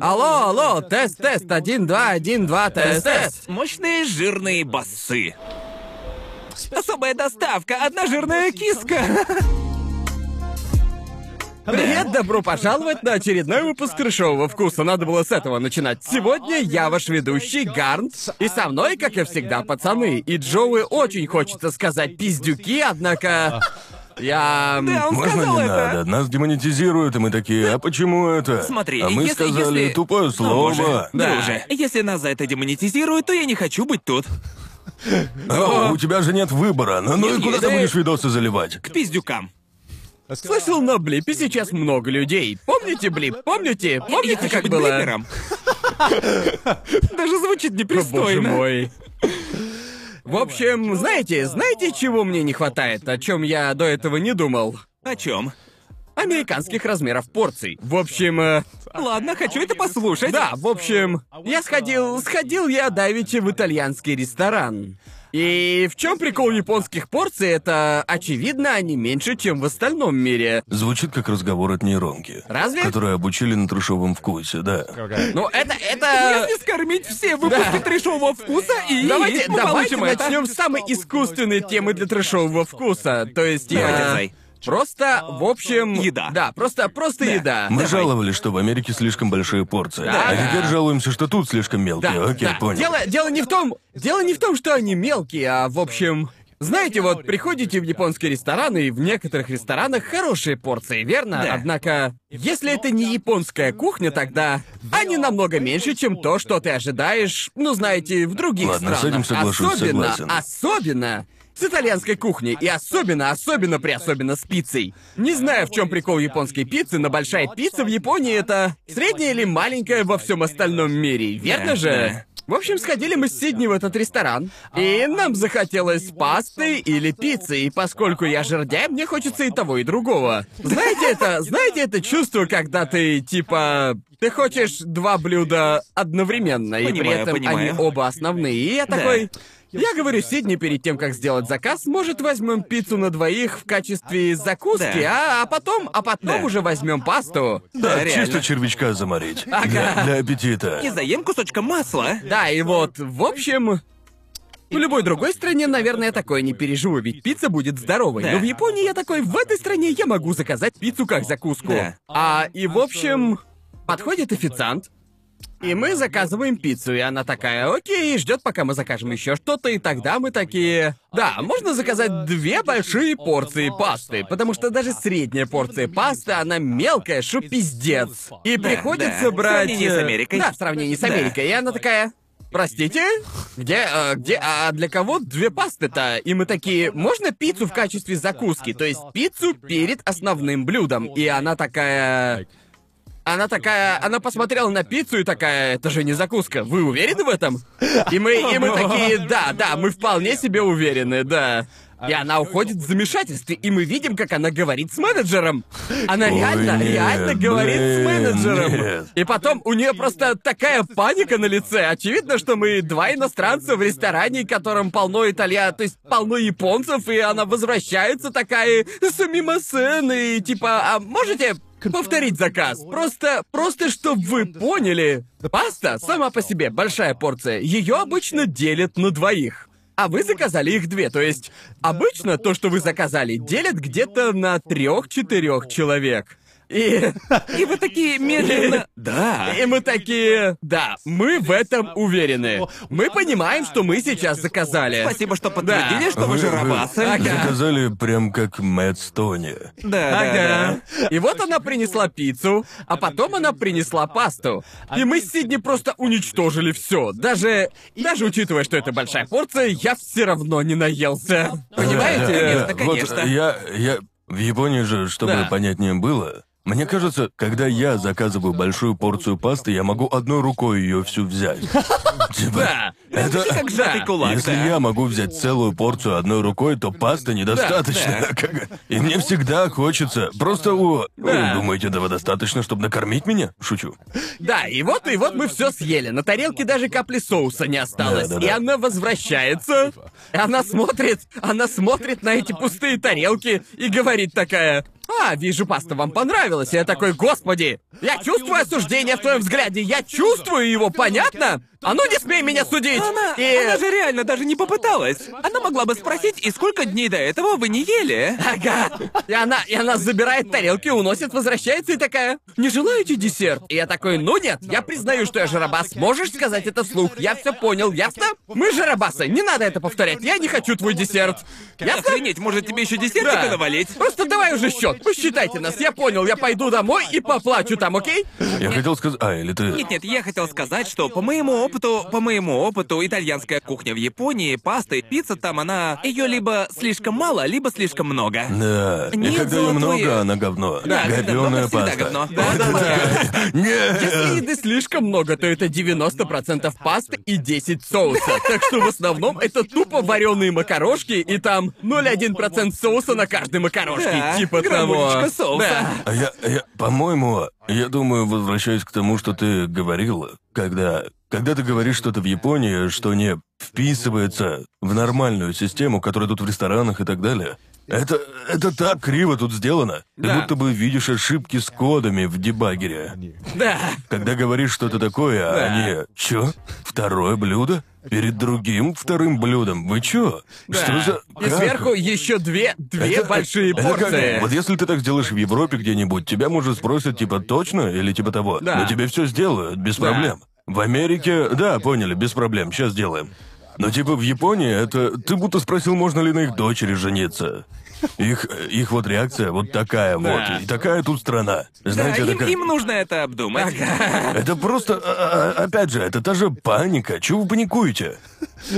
Алло, алло, тест, тест, один, два, один, два, тест, тест. Мощные жирные басы. Особая доставка, одна жирная киска. Привет, добро пожаловать на очередной выпуск крышового вкуса. Надо было с этого начинать. Сегодня я ваш ведущий Гарнт, и со мной, как и всегда, пацаны. И Джоуи очень хочется сказать пиздюки, однако... Я... Да, он Можно сказал не это. надо? Нас демонетизируют, и мы такие, а почему это? Смотри, а мы если- сказали если- тупое Ну, слово. боже, Да. Друже, если нас за это демонетизируют, то я не хочу быть тут. О, у тебя же нет выбора. Ну, ну и куда ты будешь видосы заливать? К пиздюкам. Слышал, на Блипе сейчас много людей. Помните Блип? Помните? Я Помните, хочу как быть было? блипером. Даже звучит Боже непристойно. мой. В общем, знаете, знаете, чего мне не хватает, о чем я до этого не думал? О чем? Американских размеров порций. В общем, э, Ладно, хочу это послушать. да, в общем, я сходил, сходил я давеча в итальянский ресторан. И в чем прикол японских порций? Это очевидно, они меньше, чем в остальном мире. Звучит как разговор от нейронки. Разве? Которые обучили на трешовом вкусе, да. Ну, это, это... Если скормить все выпуски Да. трешового вкуса и Давайте, мы давайте начнем с самой искусственной темы для трэшового вкуса. То есть Давай, я... Просто, в общем... Еда. Да, просто, просто еда. Мы Давай. жаловались, что в Америке слишком большие порции. Да, а теперь жалуемся, что тут слишком мелкие. Да, Окей, да. понял. Дело, дело не в том, дело не в том, что они мелкие, а в общем, знаете, вот приходите в японский ресторан, и в некоторых ресторанах хорошие порции, верно? Да. Однако, если это не японская кухня, тогда они намного меньше, чем то, что ты ожидаешь, ну, знаете, в других Ладно, с странах. этим соглашусь, особенно, согласен. особенно с итальянской кухней, и особенно, особенно при особенно с пиццей. Не знаю, в чем прикол японской пиццы, но большая пицца в Японии это средняя или маленькая во всем остальном мире, верно же? В общем, сходили мы с Сидни в этот ресторан, и нам захотелось пасты или пиццы, и поскольку я жердяй, мне хочется и того, и другого. Знаете это, знаете это чувство, когда ты, типа, ты хочешь два блюда одновременно, и при этом понимаю. они оба основные, и я Да. такой... Я говорю Сидни перед тем, как сделать заказ, может возьмем пиццу на двоих в качестве закуски, Да. а, а потом, а потом Да. уже возьмем пасту. Да, Да, реально. чисто червячка заморить. Ага. Для, для аппетита. И заем кусочком масла. Да, и вот, в общем... В любой другой стране, наверное, такое не переживу, ведь пицца будет здоровой. Да. Но в Японии я такой, в этой стране я могу заказать пиццу как закуску. Да. А, и в общем, подходит официант, и мы заказываем пиццу, и она такая, окей, ждет, пока мы закажем еще что-то, и тогда мы такие, да, можно заказать две большие порции пасты, потому что даже средняя порция пасты, она мелкая, что пиздец. И Да, приходится да. В брать... сравнении с э, Америкой. Да, в сравнении с Да. Америкой. И она такая, Простите? Где, э, где, а для кого две пасты-то? И мы такие, можно пиццу в качестве закуски? То есть пиццу перед основным блюдом. И она такая... Она такая, она посмотрела на пиццу и такая, это же не закуска, вы уверены в этом? И мы, и мы такие, да, да, мы вполне себе уверены, да. И она уходит в замешательстве, и мы видим, как она говорит с менеджером. Она Ой, реально, нет, реально говорит с менеджером. нет. И потом у нее просто такая паника на лице. Очевидно, что мы два иностранца в ресторане, в котором полно италья, то есть полно японцев, и она возвращается такая сумимасен, и типа, а можете повторить заказ? Просто, просто чтоб вы поняли. Паста сама по себе большая порция. Ее обычно делят на двоих. А вы заказали их две, то есть обычно то, что вы заказали, делят где-то на трех-четырех человек. И И вы такие медленно... Да. и мы такие, да, мы в этом уверены. Мы понимаем, что мы сейчас заказали. Спасибо, что подтвердили, что вы жиробасы. Ага. Заказали прям как Мэтт Стони. Да, да, Ага. да. И вот она принесла пиццу, а потом она принесла пасту. И мы с Сидни просто уничтожили все. Даже, даже учитывая, что это большая порция, я все равно не наелся. Понимаете? Конечно, Э, конечно. Вот я, я... В Японии же, чтобы Да. понятнее было, мне кажется, когда я заказываю большую порцию пасты, я могу одной рукой ее всю взять. Типа, Да. это... Как сжатый кулак, Если я могу взять целую порцию одной рукой, то пасты недостаточно. И мне всегда хочется. Просто у... Вы думаете, этого достаточно, чтобы накормить меня? Шучу. Да, и вот, и вот мы все съели. На тарелке даже капли соуса не осталось. И она возвращается. Она смотрит, она смотрит на эти пустые тарелки и говорит такая. А, вижу, паста вам понравилась. Я такой, господи, я чувствую осуждение в твоем взгляде. Я чувствую его, понятно? А ну не смей меня судить! Она, И... она же реально даже не попыталась. Она могла бы спросить, и сколько дней до этого вы не ели? Ага. И она, и она забирает тарелки, уносит, возвращается и такая, не желаете десерт? И я такой, ну нет, я признаю, что я жарабас. Можешь сказать это вслух? Я все понял, ясно? Мы жарабасы, не надо это повторять. Я не хочу твой десерт. Ясно? Охренеть, может тебе еще десертика Да. навалить? Просто давай уже счет. Посчитайте нас. Я понял, я пойду домой и поплачу там, окей? Я хотел сказать... А, или ты... Нет, нет, я хотел сказать, что по моему опыту, по моему опыту, итальянская кухня в Японии, паста и пицца там, она... Ее либо слишком мало, либо слишком много. Да. И Нет, когда ее золотое. много, она говно. Да, Говёная паста. говно. Да, да, да. Если еды слишком много, то это 90% пасты и 10 соуса. Так что в основном это тупо вареные макарошки и там 0,1% соуса на каждой макарошке. Да, типа того. соуса. Да. А я, я, по-моему, я думаю, возвращаясь к тому, что ты говорила, когда, когда ты говоришь что-то в Японии, что не вписывается в нормальную систему, которая тут в ресторанах и так далее, это, это так криво тут сделано. Ты Да. будто бы видишь ошибки с кодами в дебагере. Да. Когда говоришь что-то такое, а Да. они... Чё? Второе блюдо? Перед другим вторым блюдом? Вы чё? Что за... И как? сверху еще две, две Это- большие это как- порции. Вот если ты так сделаешь в Европе где-нибудь, тебя, может, спросят, типа, точно или типа того. Да. Но тебе все сделают, без Да. проблем. В Америке, да, поняли, без проблем, сейчас сделаем. Но типа в Японии это... Ты будто спросил, можно ли на их дочери жениться. Их, их вот реакция вот такая Да. вот. И такая тут страна. Да, Знаете, им, как... им нужно это обдумать. Это просто... а, а, Опять же, это та же паника. Чего вы паникуете?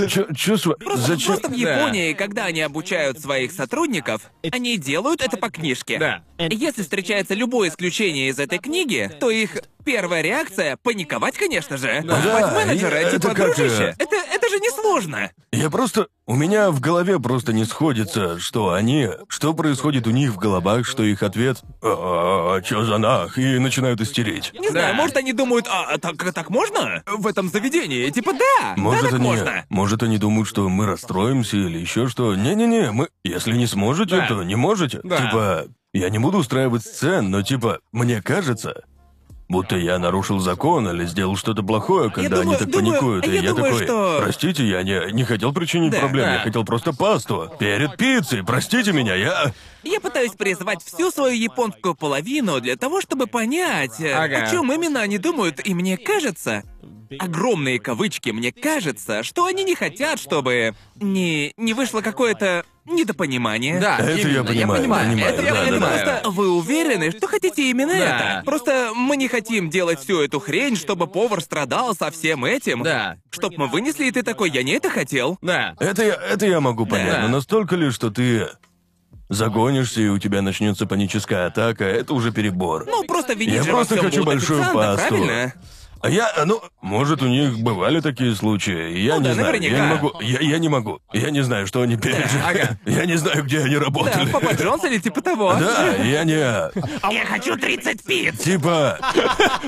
Чё, чё с ва- Зачем... Просто в Японии, когда они обучают своих сотрудников, они делают это по книжке. Да. Если встречается любое исключение из этой книги, то их первая реакция — паниковать, конечно же. Да, Звать менеджера, это типа, как, дружище, э, это, это же несложно. Я просто... У меня в голове просто не сходится, что они... Что происходит у них в головах, что их ответ... А, чё за нах? И начинают истерить. Не знаю, может они думают, а так, так можно? В этом заведении? Типа да, Может, да, так они... можно. Может, они думают, что мы расстроимся или еще что. Не-не-не, мы... Если не сможете, Да. то не можете. Да. Типа... Я не буду устраивать сцен, но типа, мне кажется, будто я нарушил закон или сделал что-то плохое, когда думаю- они так думаю- паникуют. и я я думаю, такой, что- простите, я не, не хотел причинить Да, проблем, да. я хотел просто пасту. Перед пиццей, простите меня, я... Я пытаюсь призвать всю свою японскую половину для того, чтобы понять, э, Ага. о чем именно они думают, и мне кажется, огромные кавычки, мне кажется, что они не хотят, чтобы не, не вышло какое-то недопонимание. Да, Это я понимаю, понимаю, понимаю, это я да, да, понимаю. да. Просто вы уверены, что хотите именно Да. это? Просто мы не хотим делать всю эту хрень, чтобы повар страдал со всем этим. Да. Чтоб мы вынесли, и ты такой, я не это хотел. Да. Это я, это я могу понять, Да. но настолько ли, что ты загонишься и у тебя начнется паническая атака, это уже перебор. Ну, просто винить Я же во просто всем хочу будут большую официанта, пасту. правильно? А я, ну, может, у них бывали такие случаи, я Ну не да, знаю, я наверняка. не могу, я, я не могу, я не знаю, что они пережили, ага. я не знаю, где они Да, работали. Папа Джонс или типа того. Да, я не... Я хочу 30 пиц! Типа,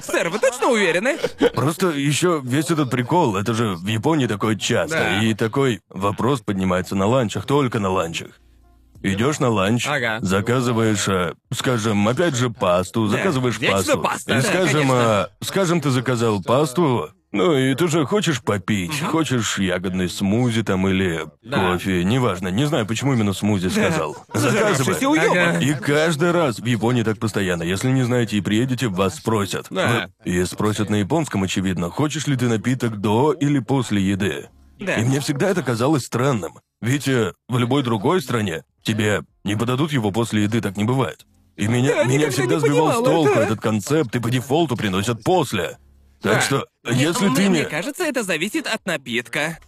Сэр, вы точно уверены? просто еще весь этот прикол, это же в Японии такое часто, Да. и такой вопрос поднимается на ланчах, только на ланчах. Идешь на ланч, Ага. заказываешь, э, скажем, опять же пасту, заказываешь вечно пасту. паста. И Да, скажем, конечно. э, скажем, ты заказал пасту, ну и ты же хочешь попить, хочешь ягодный смузи там или Да. кофе, неважно, не знаю, почему именно смузи сказал. Заказывай. Уёбок. Ага. И каждый раз в Японии так постоянно. Если не знаете и приедете, вас спросят. Да. И спросят на японском, очевидно, хочешь ли ты напиток до или после еды. Да. И мне всегда это казалось странным. Ведь э, в любой другой стране тебе не подадут его после еды, так не бывает. И меня, Я меня никогда всегда не сбивал с толку это. этот концепт, и по дефолту приносят после. Так Да. что, Нет, если мне, ты не... мне кажется, это зависит от напитка.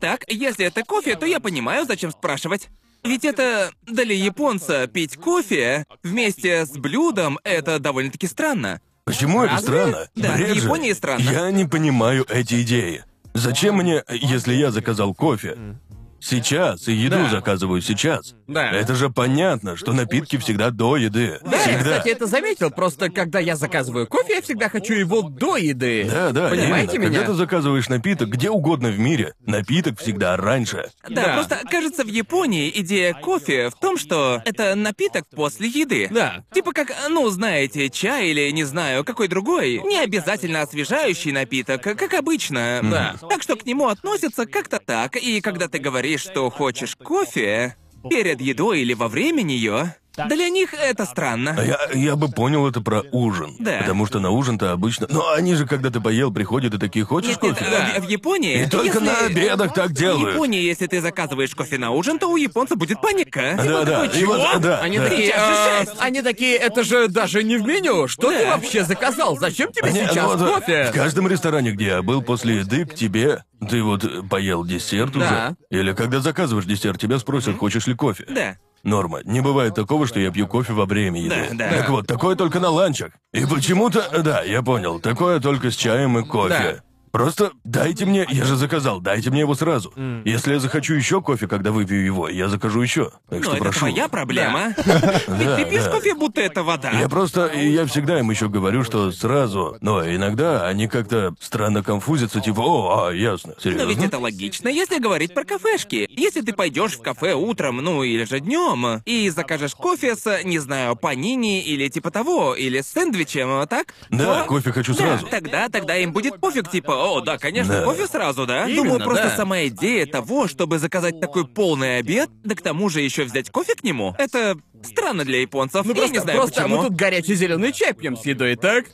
Так, если это кофе, то я понимаю, зачем спрашивать. Ведь это для японца пить кофе вместе с блюдом это довольно-таки странно. Почему это Разве? странно? Да, Бред в же. Японии странно. Я не понимаю эти идеи. Зачем мне, если я заказал кофе, сейчас и еду Да. заказываю сейчас. Да. Это же понятно, что напитки всегда до еды. Да, я, всегда. кстати, это заметил. Просто когда я заказываю кофе, я всегда хочу его до еды. Да, да, Понимаете именно. меня? Когда ты заказываешь напиток где угодно в мире, напиток всегда раньше. Да, Да. просто кажется, в Японии идея кофе в том, что это напиток после еды. Да. Типа как, ну, знаете, чай или, не знаю, какой другой, не обязательно освежающий напиток, как обычно. Да. Так что к нему относятся как-то так, и когда ты говоришь, что хочешь кофе перед едой или во время нее, для них это А странно. Я, я бы понял это про ужин. Да. Потому что на ужин-то обычно... Но они же, когда ты поел, приходят и такие, хочешь Нет, нет, кофе? э, в, в Японии... И только если- на обедах так В делают. Японии, если ты заказываешь кофе на ужин, то у японца будет паника. Да, Типа да. такой, И вот, «Чего?» да, Они да. такие, «А, шесть». они такие, это же даже не в меню. Что ты Да. вообще заказал? Зачем тебе Не, сейчас ну, да, кофе? В каждом ресторане, где я был после еды, к тебе... Ты вот э, поел десерт Да. уже? Или когда заказываешь десерт, тебя спросят, хочешь ли кофе? Да. Норма. Не бывает такого, что я пью кофе во время еды. Да, да. Так вот, такое только на ланчах. И почему-то... Да, я понял. Такое только с чаем и кофе. Просто дайте мне, я же заказал, дайте мне его сразу. Если я захочу еще кофе, когда выпью его, я закажу еще. Так Но что Ну, это прошу. твоя проблема. Ведь ты пьешь да. кофе, будто это вода. Я просто, и я всегда им еще говорю, что сразу, но иногда они как-то странно конфузятся, типа, о, а, ясно, Но серьезно. ведь это логично, если говорить про кафешки. Если ты пойдешь в кафе утром, ну или же днем, и закажешь кофе с, не знаю, панини или типа того, или с сэндвичем, так? Да, то- кофе хочу Да, сразу. тогда, тогда им будет пофиг, типа, о, да, конечно, Да. кофе сразу, да? Именно, Думаю, просто да. сама идея того, чтобы заказать такой полный обед, да к тому же еще взять кофе к нему, это странно для японцев. Ну Я просто, не знаю просто почему. мы тут горячий зеленый чай пьем с едой, так?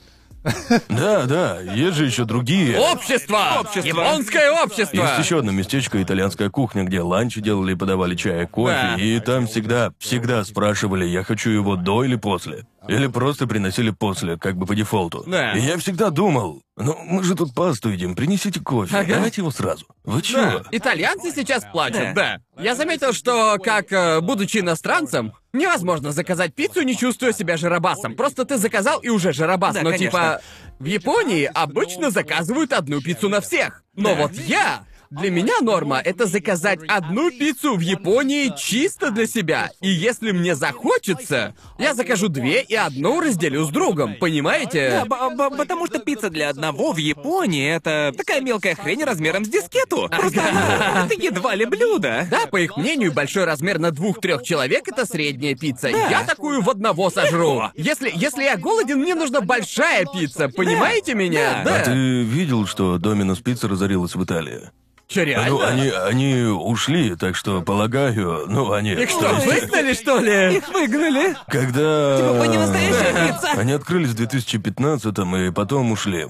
Да, да, есть же еще другие. Общество! Общество. Японское общество! Есть еще одно местечко, итальянская кухня, где ланчи делали и подавали чай и кофе, Да. и там всегда, всегда спрашивали, я хочу его до или после. Или просто приносили после, как бы по дефолту. Да. И я всегда думал, ну мы же тут пасту едим, принесите кофе, Ага. давайте его сразу. Вы Да, чего? итальянцы сейчас плачут, Да. да. Я заметил, что, как, э, будучи иностранцем, невозможно заказать пиццу, не чувствуя себя жиробасом. Просто ты заказал и уже жиробас. Да, Но конечно. типа, в Японии обычно заказывают одну пиццу на всех. Но вот я... Для меня норма — это заказать одну пиццу в Японии чисто для себя. И если мне захочется, я закажу две и одну разделю с другом, понимаете? Да, потому что пицца для одного в Японии это такая мелкая хрень размером с дискету. Просто она- это едва ли блюдо. Да, по их мнению, большой размер на двух-трех человек это средняя пицца. Да. Я такую в одного сожру. Если, если я голоден, мне нужна большая пицца. Понимаете меня? Да. Да. А ты видел, что Доминос Пицца разорилась в Италии? Чё, реально? Ну, они, они ушли, так что, полагаю, ну, они... Их что, выгнали, что ли? Их выгнали. Когда... Типа, вы не настоящая пицца. Они открылись в 2015-м и потом ушли.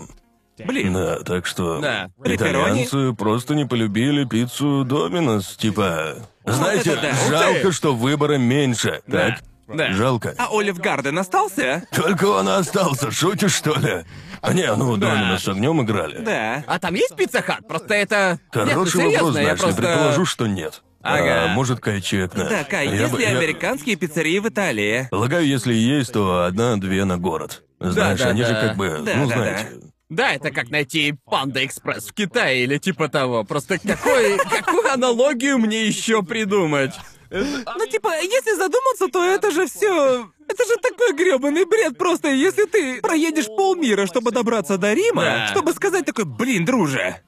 Блин. Да, так что... Да. Итальянцы просто не полюбили пиццу Доминос, типа... Знаете, это да. жалко, что выбора меньше, так? Да. Жалко. А Олив Гарден остался? Только он остался, шутишь, что ли? А не, ну, Доминос с огнем играли. Да. А там есть пицца хат? Просто это... Нет, ну Хороший вопрос, знаешь, просто... я предположу, что нет. Ага. А, может, Кай чекна. Так, а Я есть бы- ли я- американские пиццерии в Италии? Полагаю, если есть, то одна-две на город. Знаешь, да, они же да. как бы, Да, ну, да, знаете. Да, это как найти Панда Экспресс в Китае или типа того. Просто какой, какую аналогию мне еще придумать? Ну, типа, если задуматься, то это же все. Это же такой грёбаный бред. Просто если ты проедешь полмира, чтобы добраться до Рима, Да. чтобы сказать такой, блин, друже,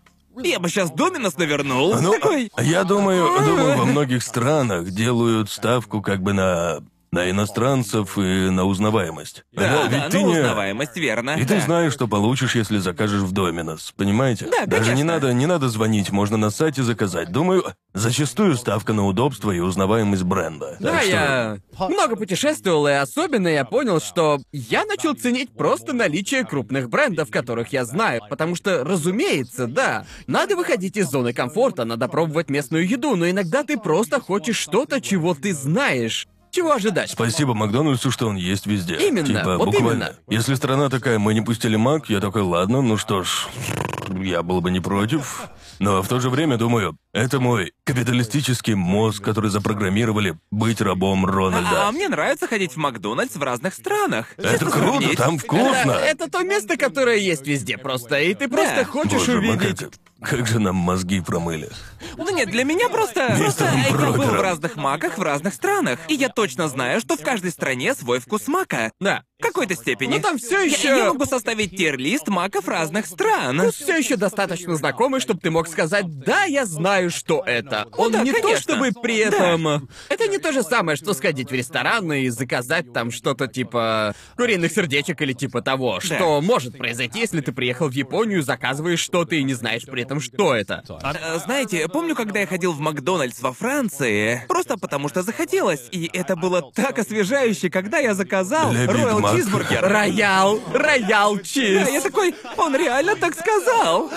я бы сейчас Доминос навернул. Ну, такой. я думаю, думаю, во многих странах делают ставку как бы на на иностранцев и на узнаваемость. Да, ведь да, ты ну, не... узнаваемость, верно. И ты да. знаешь, что получишь, если закажешь в Доминос, понимаете? Да, Даже не конечно. надо, не надо звонить, можно на сайте заказать. Думаю, зачастую ставка на удобство и узнаваемость бренда. Да, Так что- я много путешествовал, и особенно я понял, что я начал ценить просто наличие крупных брендов, которых я знаю. Потому что, разумеется, да, надо выходить из зоны комфорта, надо пробовать местную еду, но иногда ты просто хочешь что-то, чего ты знаешь. Чего ожидать? Спасибо Макдональдсу, что он есть везде. Именно, Типа, вот буквально. именно. Если страна такая, мы не пустили Мак, я такой, ладно, ну что ж, я был бы не против. Но в то же время думаю, это мой капиталистический мозг, который запрограммировали быть рабом Рональда. А, а мне нравится ходить в Макдональдс в разных странах. это Если круто, сравнить. там вкусно. Это, это то место, которое есть везде просто, и ты просто Да. хочешь Боже, увидеть. это- Как же нам мозги промыли. Ну нет, для меня просто... Просто Мистером я был в разных маках в разных странах. И я точно знаю, что в каждой стране свой вкус мака. Да. В какой-то степени. Ну, там всё Я- ещё- Я, могу составить тир-лист маков разных стран. все еще достаточно знакомый, чтобы ты мог сказать, да, я знаю, что это. Он Ну да, не то, конечно. чтобы при этом... Это не то же самое, что сходить в ресторан и заказать там что-то типа куриных сердечек или типа того, что может произойти, если ты приехал в Японию, заказываешь что-то и не знаешь при этом, что это. Э, Знаете, помню, когда я ходил в Макдональдс во Франции, просто потому что захотелось, и это было так освежающе, когда я заказал Для Роял. Чизбургер. Роял, роял Да, чиз. я такой, он реально так сказал.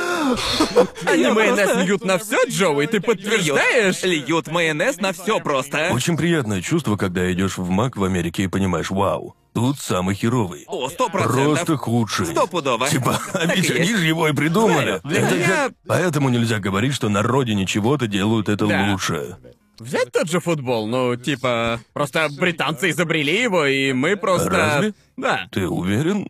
Они майонез льют на все, Джоуи, ты подтверждаешь? Льют майонез на все просто. Очень приятное чувство, когда идешь в Мак в Америке и понимаешь, вау, тут самый херовый. О, сто процентов. Просто худший. Стопудово. Типа, ведь они есть. же его и придумали. Для Это как- Поэтому нельзя говорить, что на родине чего-то делают это Да. лучше. Взять тот же футбол, ну, типа, просто британцы изобрели его, и мы просто... Разве? Да, Ты уверен?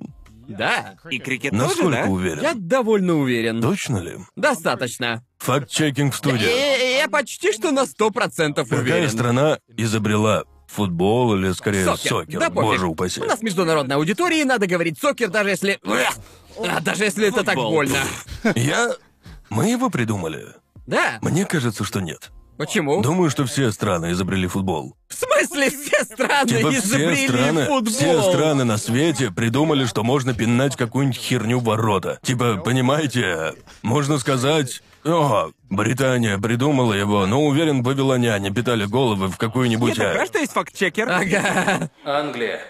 да. И крикет тоже, Насколько да? уверен? Я довольно уверен. Точно ли? Достаточно. Факт-чекинг в студии. Я почти что на сто процентов Какая уверен. страна изобрела футбол или скорее Сокер. сокер? Да пофиг. Боже упаси. У нас международная аудитория, и надо говорить сокер, даже если... А, даже если это так Футбол. больно. Я... Мы его придумали. Да? Мне кажется, что нет. Почему? Думаю, что все страны изобрели футбол. В смысле, все страны Типа все изобрели страны, футбол? все страны на свете придумали, что можно пинать какую-нибудь херню в ворота. Типа, понимаете, можно сказать... О, Британия придумала его, но уверен, вавилоняне питали головы в какую-нибудь... так э, рад, что есть факт-чекер. Ага. Англия.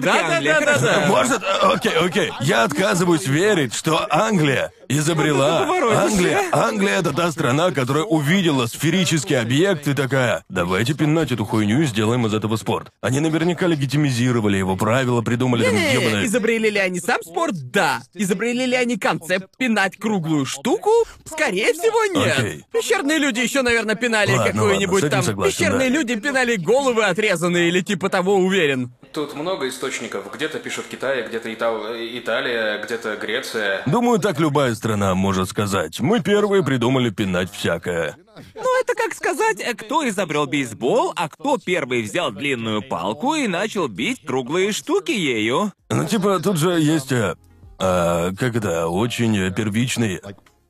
Да, Англия, да, да, хорошо. да. Может, э, окей, окей. Я отказываюсь верить, что Англия изобрела. поворотишься. Англия, Англия это та страна, которая увидела сферический объект и такая. Давайте пинать эту хуйню и сделаем из этого спорт. Они наверняка легитимизировали его правила, придумали там Не, ебаные. изобрели ли они сам спорт? Да. Изобрели ли они концепт пинать круглую штуку? Скорее всего, нет. Окей. Пещерные люди еще, наверное, пинали Ладно, какую-нибудь ладно, с этим там. согласен, Пещерные да. люди пинали головы отрезанные или типа того, уверен. Тут много источников. Где-то пишут Китай, где-то Итал- Италия, где-то Греция. Думаю, так любая страна может сказать. Мы первые придумали пинать всякое. Ну, это как сказать, кто изобрел бейсбол, а кто первый взял длинную палку и начал бить круглые штуки ею. Ну, типа, тут же есть... э, а, как это, очень первичный...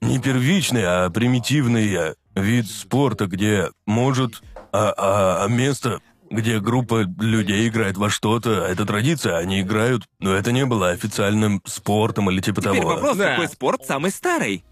Не первичный, а примитивный э, вид спорта, где может... А, а- а место, где группа людей играет во что-то, это традиция, они играют, но это не было официальным спортом или типа Теперь того. вопрос, Да. какой спорт самый старый?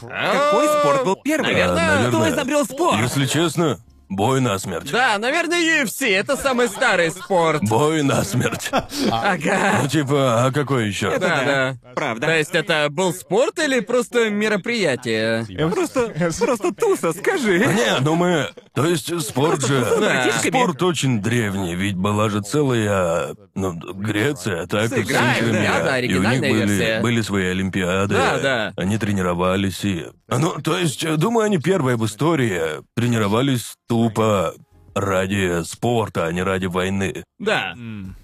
Какой спорт был первый? Наверное, Кто изобрел спорт? Если честно, бой насмерть. Да, наверное, UFC это самый старый спорт. Бой насмерть. Ага. Ну, типа, а какой еще? Да, да. Правда. То есть это был спорт или просто мероприятие? Просто, просто туса, скажи. Не, ну мы... То есть спорт же... Да. Спорт очень древний, ведь была же целая... Ну, Греция, так Да, и все Олимпиада, И у них были, были свои Олимпиады. Да, да. Они тренировались и... Ну, то есть, думаю, они первые в истории тренировались тупо ради спорта, а не ради войны, Да.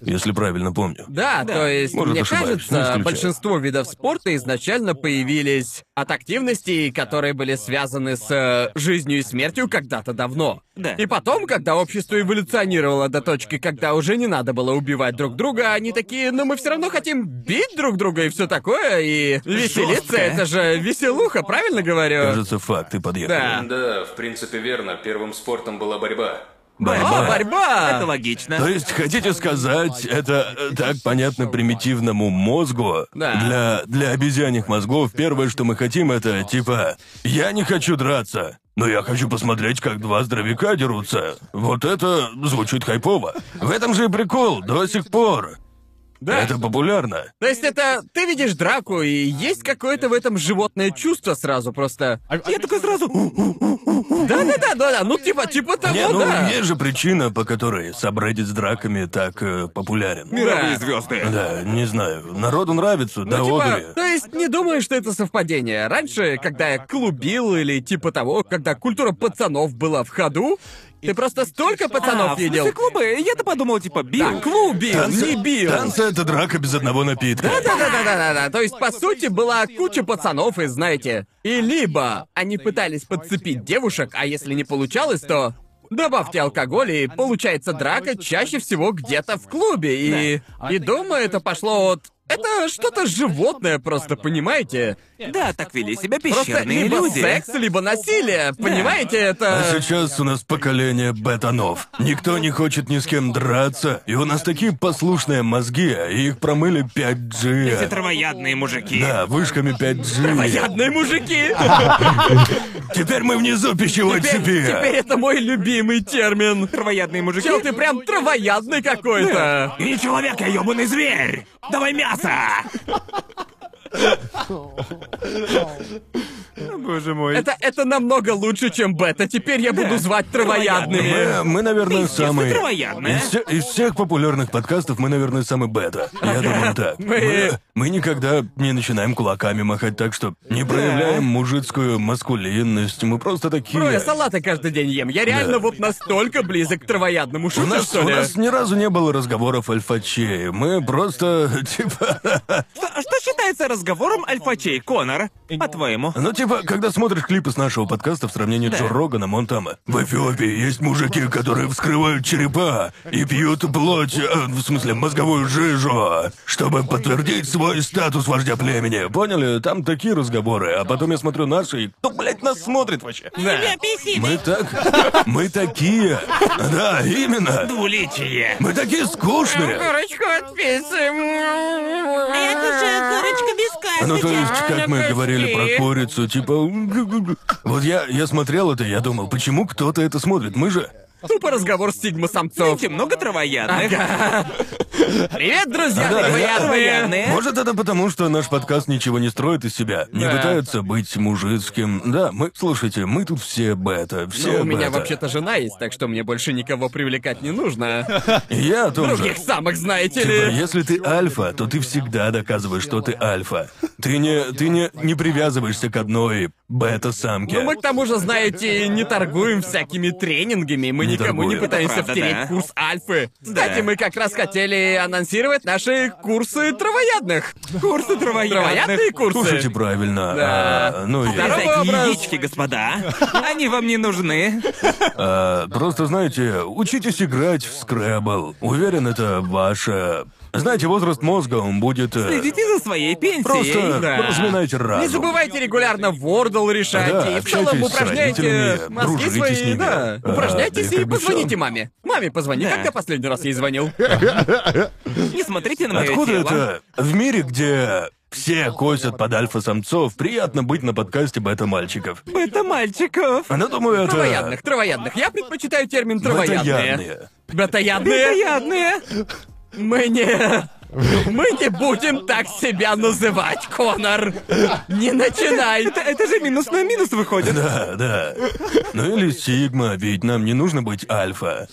если правильно помню. Да, то есть, Может, мне ошибаюсь, не кажется, исключаю. большинство видов спорта изначально появились от активностей, которые были связаны с э, жизнью и смертью когда-то давно. Да. И потом, когда общество эволюционировало до точки, когда уже не надо было убивать друг друга, они такие, ну мы все равно хотим бить друг друга и все такое, и веселиться, это же веселуха, правильно говорю? Кажется, факты подъехали. Да. Да, в принципе верно. Первым спортом была борьба. О, Борьба. борьба! Это логично. То есть, хотите сказать, это э, так понятно примитивному мозгу? Да. Для, для обезьяньих мозгов первое, что мы хотим, это типа «Я не хочу драться, но я хочу посмотреть, как два здоровяка дерутся». Вот это звучит хайпово. В этом же и прикол до сих пор. Да. Это популярно. То есть это ты видишь драку, и есть какое-то в этом животное чувство сразу просто. Я такой сразу... Да-да-да, да-да, ну типа, типа того, Не, ну да. есть же причина, по которой сабреддит с драками так э, популярен. Мировые Да. звезды. Да, не знаю. Народу нравится, да, Ну, типа, одури. то есть не думаю, что это совпадение. Раньше, когда я клубил или типа того, когда культура пацанов была в ходу, Ты просто столько А, пацанов смысле видел. клубы? Я-то подумал, типа, бил. Да, клуб бил, Танцы, не бил. танцы это драка без одного напитка. Да-да-да-да-да. То есть, по сути, была куча пацанов, и знаете, и либо они пытались подцепить девушек, а если не получалось, то добавьте алкоголь, и получается драка чаще всего где-то в клубе. И, и думаю, это пошло от... Это что-то животное просто, понимаете? Да, так вели себя пещерные либо люди. секс, либо насилие, понимаете? А Это... сейчас у нас поколение бетонов. Никто не хочет ни с кем драться, и у нас такие послушные мозги, и их промыли 5G. Эти травоядные мужики. Да, вышками 5G. Ядные мужики! Теперь мы внизу пищевой Теперь, цепи. теперь это мой любимый термин. Травоядные мужики. Чел, ты прям травоядный какой-то. Не человек, а ёбаный зверь! Давай мясо! Боже мой. Это, это намного лучше, чем бета. Теперь я буду звать травоядными. Мы, мы, наверное, самые... травоядная. Из, из всех популярных подкастов мы, наверное, самый бета. Я думаю так. Мы- мы никогда не начинаем кулаками махать так, что не проявляем мужицкую маскулинность. Мы просто такие... Бро, я салаты каждый день ем. Я реально Да. вот настолько близок к травоядному. У Шутишь, нас, что у ли? нас ни разу не было разговоров альфачей. Мы просто, типа... Что, что считается разговором альфачей, Конор? По-твоему? Ну, типа, когда смотришь клипы с нашего подкаста в сравнении Джо Роганом, он там... В Эфиопии есть мужики, которые вскрывают черепа и пьют плоть, э, в смысле, мозговую жижу, чтобы подтвердить свой статус вождя племени. Поняли? Там такие разговоры. А потом я смотрю наши, и кто, блядь, нас смотрит вообще? Мы так... Мы такие. Да, именно. Двуличие. Мы такие скучные. Корочку от пиццы. Это же корочка без Ну, то косточек. есть, как мы говорили про курицу, типа... Вот я, я смотрел это, я думал, почему кто-то это смотрит? Мы же... Тупо разговор сигма-самцов. Знаете, много травоядных. Привет, друзья, Да, травоядные. Может, это потому, что наш подкаст ничего не строит из себя, не Да. пытается быть мужицким. Да, мы, слушайте, мы тут все бета, все Ну, у меня бета. вообще-то жена есть, так что мне больше никого привлекать не нужно. И я тоже. Других самых, знаете Типа, ли. если ты альфа, то ты всегда доказываешь, что ты альфа. Ты не, ты не, не привязываешься к одной бета-самке. Ну, мы к тому же, знаете, не торгуем всякими тренингами, мы Не никому не торгуем. пытаемся Это правда, втереть да. курс альфы. Кстати, Да. мы как раз хотели анонсировать наши курсы травоядных. Курсы травоядных. Травоядные курсы. Слушайте правильно. Да. а, ну и... Здорово. Такие образ. яички, господа. Они вам не нужны. А, просто, знаете, учитесь играть в скрэбл. Уверен, это ваше... Знаете, возраст мозга, он будет... э, Следите за своей пенсией. Просто Да. разминайте разум. Не забывайте регулярно Wordle решать, Да, и в целом общайтесь с упражняйте родителями, мозги дружите свои, с ними. да. А, Упражняйтесь и и как бы позвоните всё. маме. Маме позвони, Да. когда последний раз ей звонил? Не смотрите на мое Откуда тело. это? В мире, где все косят под альфа-самцов, приятно быть на подкасте бета-мальчиков. Это мальчиков. А ну, думаю, это... Травоядных, травоядных. Я предпочитаю термин травоядные. Бета-ядные. Бетоядные? Мы не... Мы не будем так себя называть, Конор. Не начинай. Это, это же минус на минус выходит. Да, да. Ну или Сигма, ведь нам не нужно быть альфа.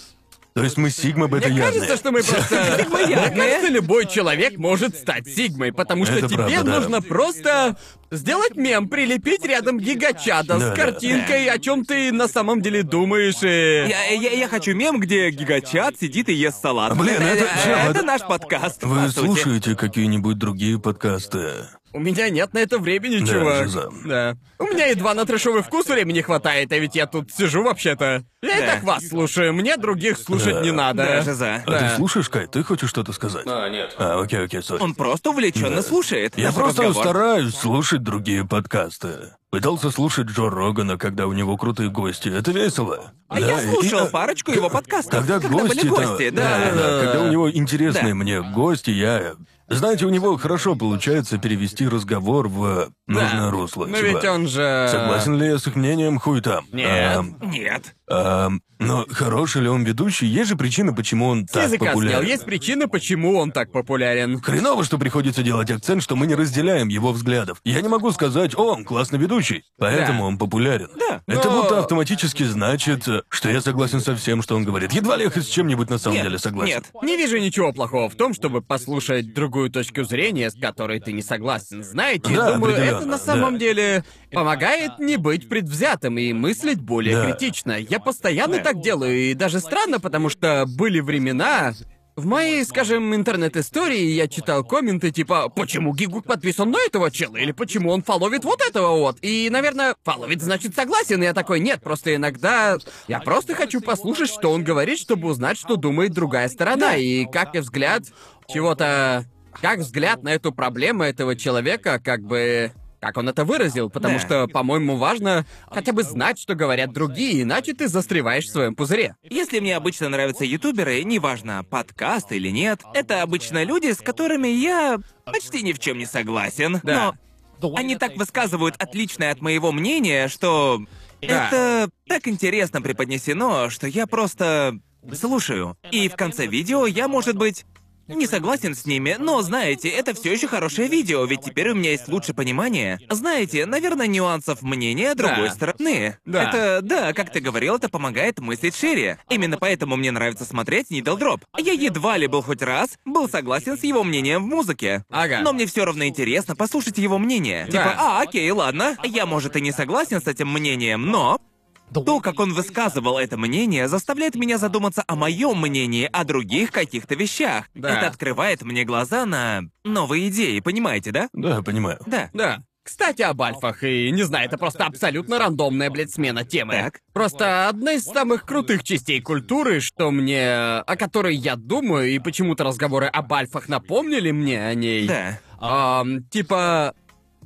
То есть мы Сигма Мне бета-ядные. кажется, что мы просто... Мне кажется, любой человек может стать Сигмой, потому что Это тебе правда, да. нужно просто сделать мем, прилепить рядом гигачада Да, с да. картинкой, о чем ты на самом деле думаешь, и... Я, я, я хочу мем, где гигачат сидит и ест салат. Блин, это- чел, это это- наш подкаст. Вы по сути. слушаете какие-нибудь другие подкасты? У меня нет на это времени, Да, чувак. Жиза. Да. У меня едва на трешовый вкус времени хватает, а ведь я тут сижу вообще-то. Я и Да. так вас слушаю, мне других слушать Да. не надо. Даже за. А Да. ты слушаешь, Кай? Ты хочешь что-то сказать? А, нет. А, окей, окей, сори. Он просто увлеченно Да. слушает. Я просто разговор. стараюсь слушать другие подкасты. Пытался слушать Джо Рогана, когда у него крутые гости. Это весело. А Да, я и- слушал и- парочку его подкастов. Когда, гости, были гости, да. да, да, когда у него интересные Да. мне гости, я... Знаете, у него хорошо получается перевести разговор в нужное русло. Но типа, ведь он же... Согласен ли я с их мнением? Хуй там. Нет. Ам, Нет. Ам, но хороший ли он ведущий? Есть же причина, почему он С так языка снял. популярен. Есть причина, почему он так популярен. Хреново, что приходится делать акцент, что мы не разделяем его взглядов. Я не могу сказать, о, он классный ведущий, поэтому Да. он популярен. Да. Это Но- будто автоматически значит, что я согласен со всем, что он говорит. Едва ли я хоть с чем-нибудь на самом Нет, деле согласен. нет. Не вижу ничего плохого в том, чтобы послушать другую точку зрения, с которой ты не согласен. Знаете, Да, думаю, это на самом да. деле помогает не быть предвзятым и мыслить более Да. критично. Я постоянно так делаю, и даже странно, потому что были времена. В моей, скажем, интернет-истории я читал комменты типа «Почему Гигук подписан на этого чела?» или «Почему он фоловит вот этого вот?» И, наверное, фоловит значит согласен, и я такой «Нет, просто иногда я просто хочу послушать, что он говорит, чтобы узнать, что думает другая сторона, и как и взгляд чего-то... Как взгляд на эту проблему этого человека, как бы... Как он это выразил, потому Да. что, по-моему, важно хотя бы знать, что говорят другие, иначе ты застреваешь в своем пузыре. Если мне обычно нравятся ютуберы, неважно, подкаст или нет, это обычно люди, с которыми я почти ни в чем не согласен. Да. Но они так высказывают отличное от моего мнения, что Да. это так интересно преподнесено, что я просто слушаю. И в конце видео я, может быть, не согласен с ними, но знаете, это все еще хорошее видео, ведь теперь у меня есть лучше понимание. Знаете, наверное, нюансов мнения другой Да. стороны. Да. Это, да, как ты говорил, это помогает мыслить шире. Именно поэтому мне нравится смотреть Needle Drop. Я едва ли был хоть раз был согласен с его мнением в музыке. Ага. Но мне все равно интересно послушать его мнение. Да. Типа, а, окей, ладно. Я, может, и не согласен с этим мнением, но то, как он высказывал это мнение, заставляет меня задуматься о моем мнении о других каких-то вещах. Да. Это открывает мне глаза на новые идеи, понимаете, да? Да, понимаю. Да. Да. Кстати, об альфах, и не знаю, это просто абсолютно рандомная, блядь, смена темы. Так. Просто одна из самых крутых частей культуры, что мне... о которой я думаю, и почему-то разговоры об альфах напомнили мне о ней. Да. Ам, типа...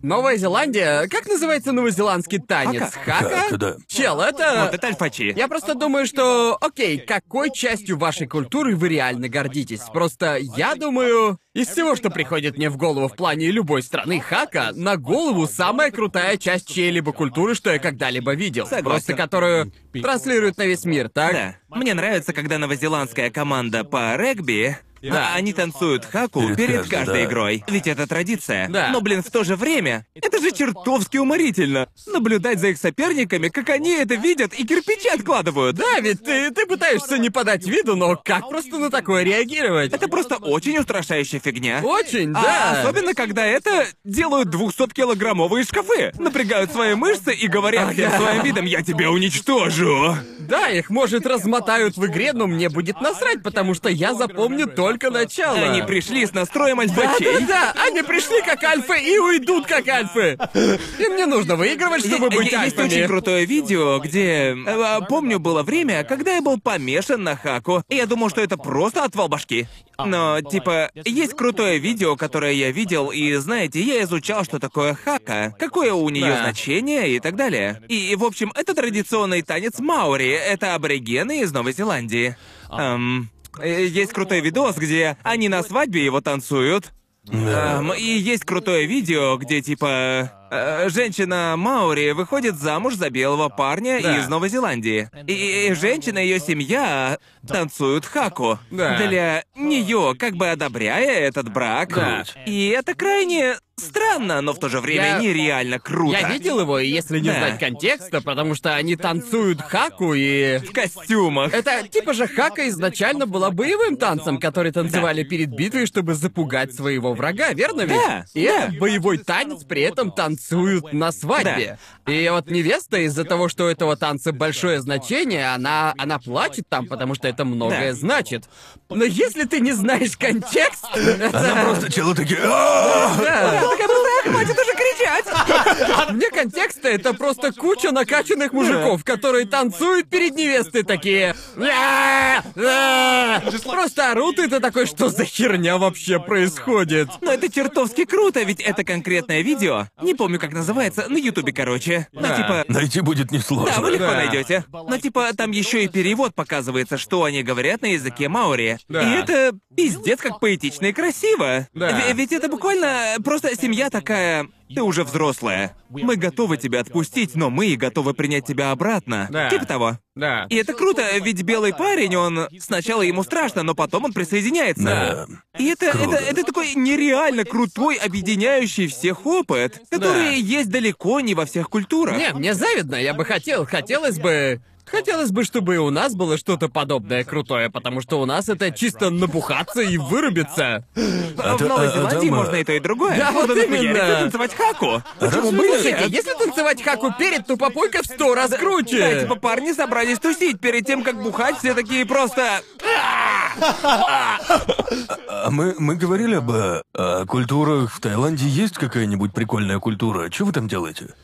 Новая Зеландия... Как называется новозеландский танец? Хака. Хака? Хака, да. Чел, это... Вот это альфачи. Я просто думаю, что, окей, какой частью вашей культуры вы реально гордитесь? Просто я думаю, из всего, что приходит мне в голову в плане любой страны хака, на голову самая крутая часть чьей-либо культуры, что я когда-либо видел. Согласен. Просто которую транслируют на весь мир, так? Да. Мне нравится, когда новозеландская команда по регби Да. а они танцуют хаку Перед перед, каждой, каждой да. игрой. Ведь это традиция. Да. Но, блин, в то же время, это же чертовски уморительно. Наблюдать за их соперниками, как они это видят и кирпичи откладывают. Да, ведь ты, ты пытаешься не подать виду, но как просто на такое реагировать? Это просто очень устрашающая фигня. Очень, А да. особенно, когда это делают 200-килограммовые шкафы. Напрягают свои мышцы и говорят всем Ага. своим видом «Я тебя уничтожу». Да, их, может, размотают в игре, но мне будет насрать, потому что я запомню только начало. Они пришли с настроем альфачей. Да-да-да, они пришли как альфы и уйдут как альфы. Им не нужно выигрывать, чтобы Е- быть е- Есть альфами. очень крутое видео, где... э, Помню, было время, когда я был помешан на хаку, и я думал, что это просто отвал башки. Но, типа, есть крутое видео, которое я видел, и, знаете, я изучал, что такое хака, какое у нее Да. значение и так далее. И, в общем, это традиционный танец маори, это аборигены из Новой Зеландии. Эм, есть крутой видос, где они на свадьбе его танцуют. Эм, и есть крутое видео, где типа э, женщина Маури выходит замуж за белого парня Да. из Новой Зеландии. И, и женщина и ее семья танцуют хаку. Да. Для нее, как бы одобряя этот брак. Да. И это крайне странно, но в то же время Я- нереально круто. Я видел его, и если не Да. знать контекста, потому что они танцуют хаку и... В костюмах. Это типа же хака изначально была боевым танцем, который танцевали перед битвой, чтобы запугать своего врага, верно ведь? Да, И да. боевой танец при этом танцуют на свадьбе. И вот невеста из-за того, что у этого танца большое значение, она, она плачет там, потому что это многое Да. значит. Но если ты не знаешь контекст... Она просто челы такие... «А-а-а!» Да. Такая просто, хватит уже кричать! Мне контекста это просто куча накачанных мужиков, которые танцуют перед невестой такие. «А, а». Просто орут, и ты такой, что за херня вообще происходит? Но это чертовски круто, ведь это конкретное видео. Не помню, как называется, на Ютубе, короче. Ну, Да. типа, Найти будет несложно. Да, вы легко Да. найдете. Но типа там еще и перевод показывается, что они говорят на языке маори. Да. И это пиздец как поэтично и красиво. Да. В- ведь это буквально просто семья такая. Ты уже взрослая. Мы готовы тебя отпустить, но мы и готовы принять тебя обратно. Да. Типа того. Да. И это круто, ведь белый парень, он сначала ему страшно, но потом он присоединяется. Да. И это, Круто. это, это такой нереально крутой, объединяющий всех опыт, который Да. есть далеко не во всех культурах. Не, мне завидно, я бы хотел, хотелось бы... Хотелось бы, чтобы и у нас было что-то подобное крутое, потому что у нас это чисто набухаться и вырубиться. А в та- Новой а- а Зеландии там, а, можно и то, и другое. Да, вот именно. танцевать хаку. Почему бы Слушайте, если танцевать хаку перед, то попойка в сто раз круче. Да, типа парни собрались тусить перед тем, как бухать, все такие просто... А мы, мы говорили об э, о культурах. В Таиланде есть какая-нибудь прикольная культура? Что вы там делаете?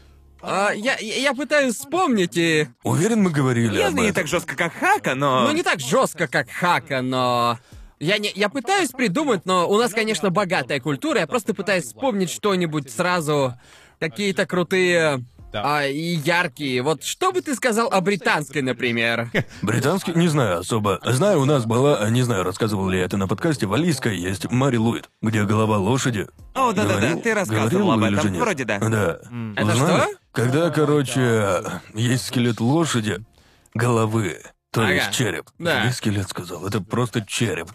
А, я, я пытаюсь вспомнить и... Уверен, мы говорили об не этом. так жестко, как хака, но... Ну, не так жестко, как хака, но... Я не... Я пытаюсь придумать, но у нас, конечно, богатая культура. Я просто пытаюсь вспомнить что-нибудь сразу. Какие-то крутые... а, и яркие. Вот что бы ты сказал о британской, например? Британский, не знаю особо. Знаю, у нас была, не знаю, рассказывал ли я это на подкасте, валийская есть Мари Луид, где голова лошади. О, да-да-да, ты рассказывал говорил об или этом. Вроде да. Да. Это Узнал? что? Когда, короче, есть скелет лошади, головы, то Ага. есть череп. Да. Не скелет сказал, это просто череп.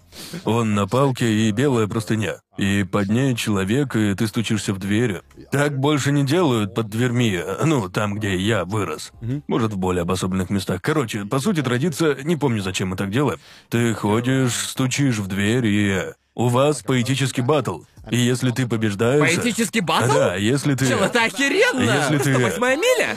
Он на палке и белая простыня. И под ней человек, и ты стучишься в дверь. Так больше не делают под дверьми, ну, там, где я вырос. Может, в более обособленных местах. Короче, по сути, традиция, не помню, зачем мы так делаем. Ты ходишь, стучишь в дверь, и у вас поэтический батл. И если ты побеждаешь... Поэтический батл? Да, если ты... Чел, это охеренно! Если ты... Восьмая миля?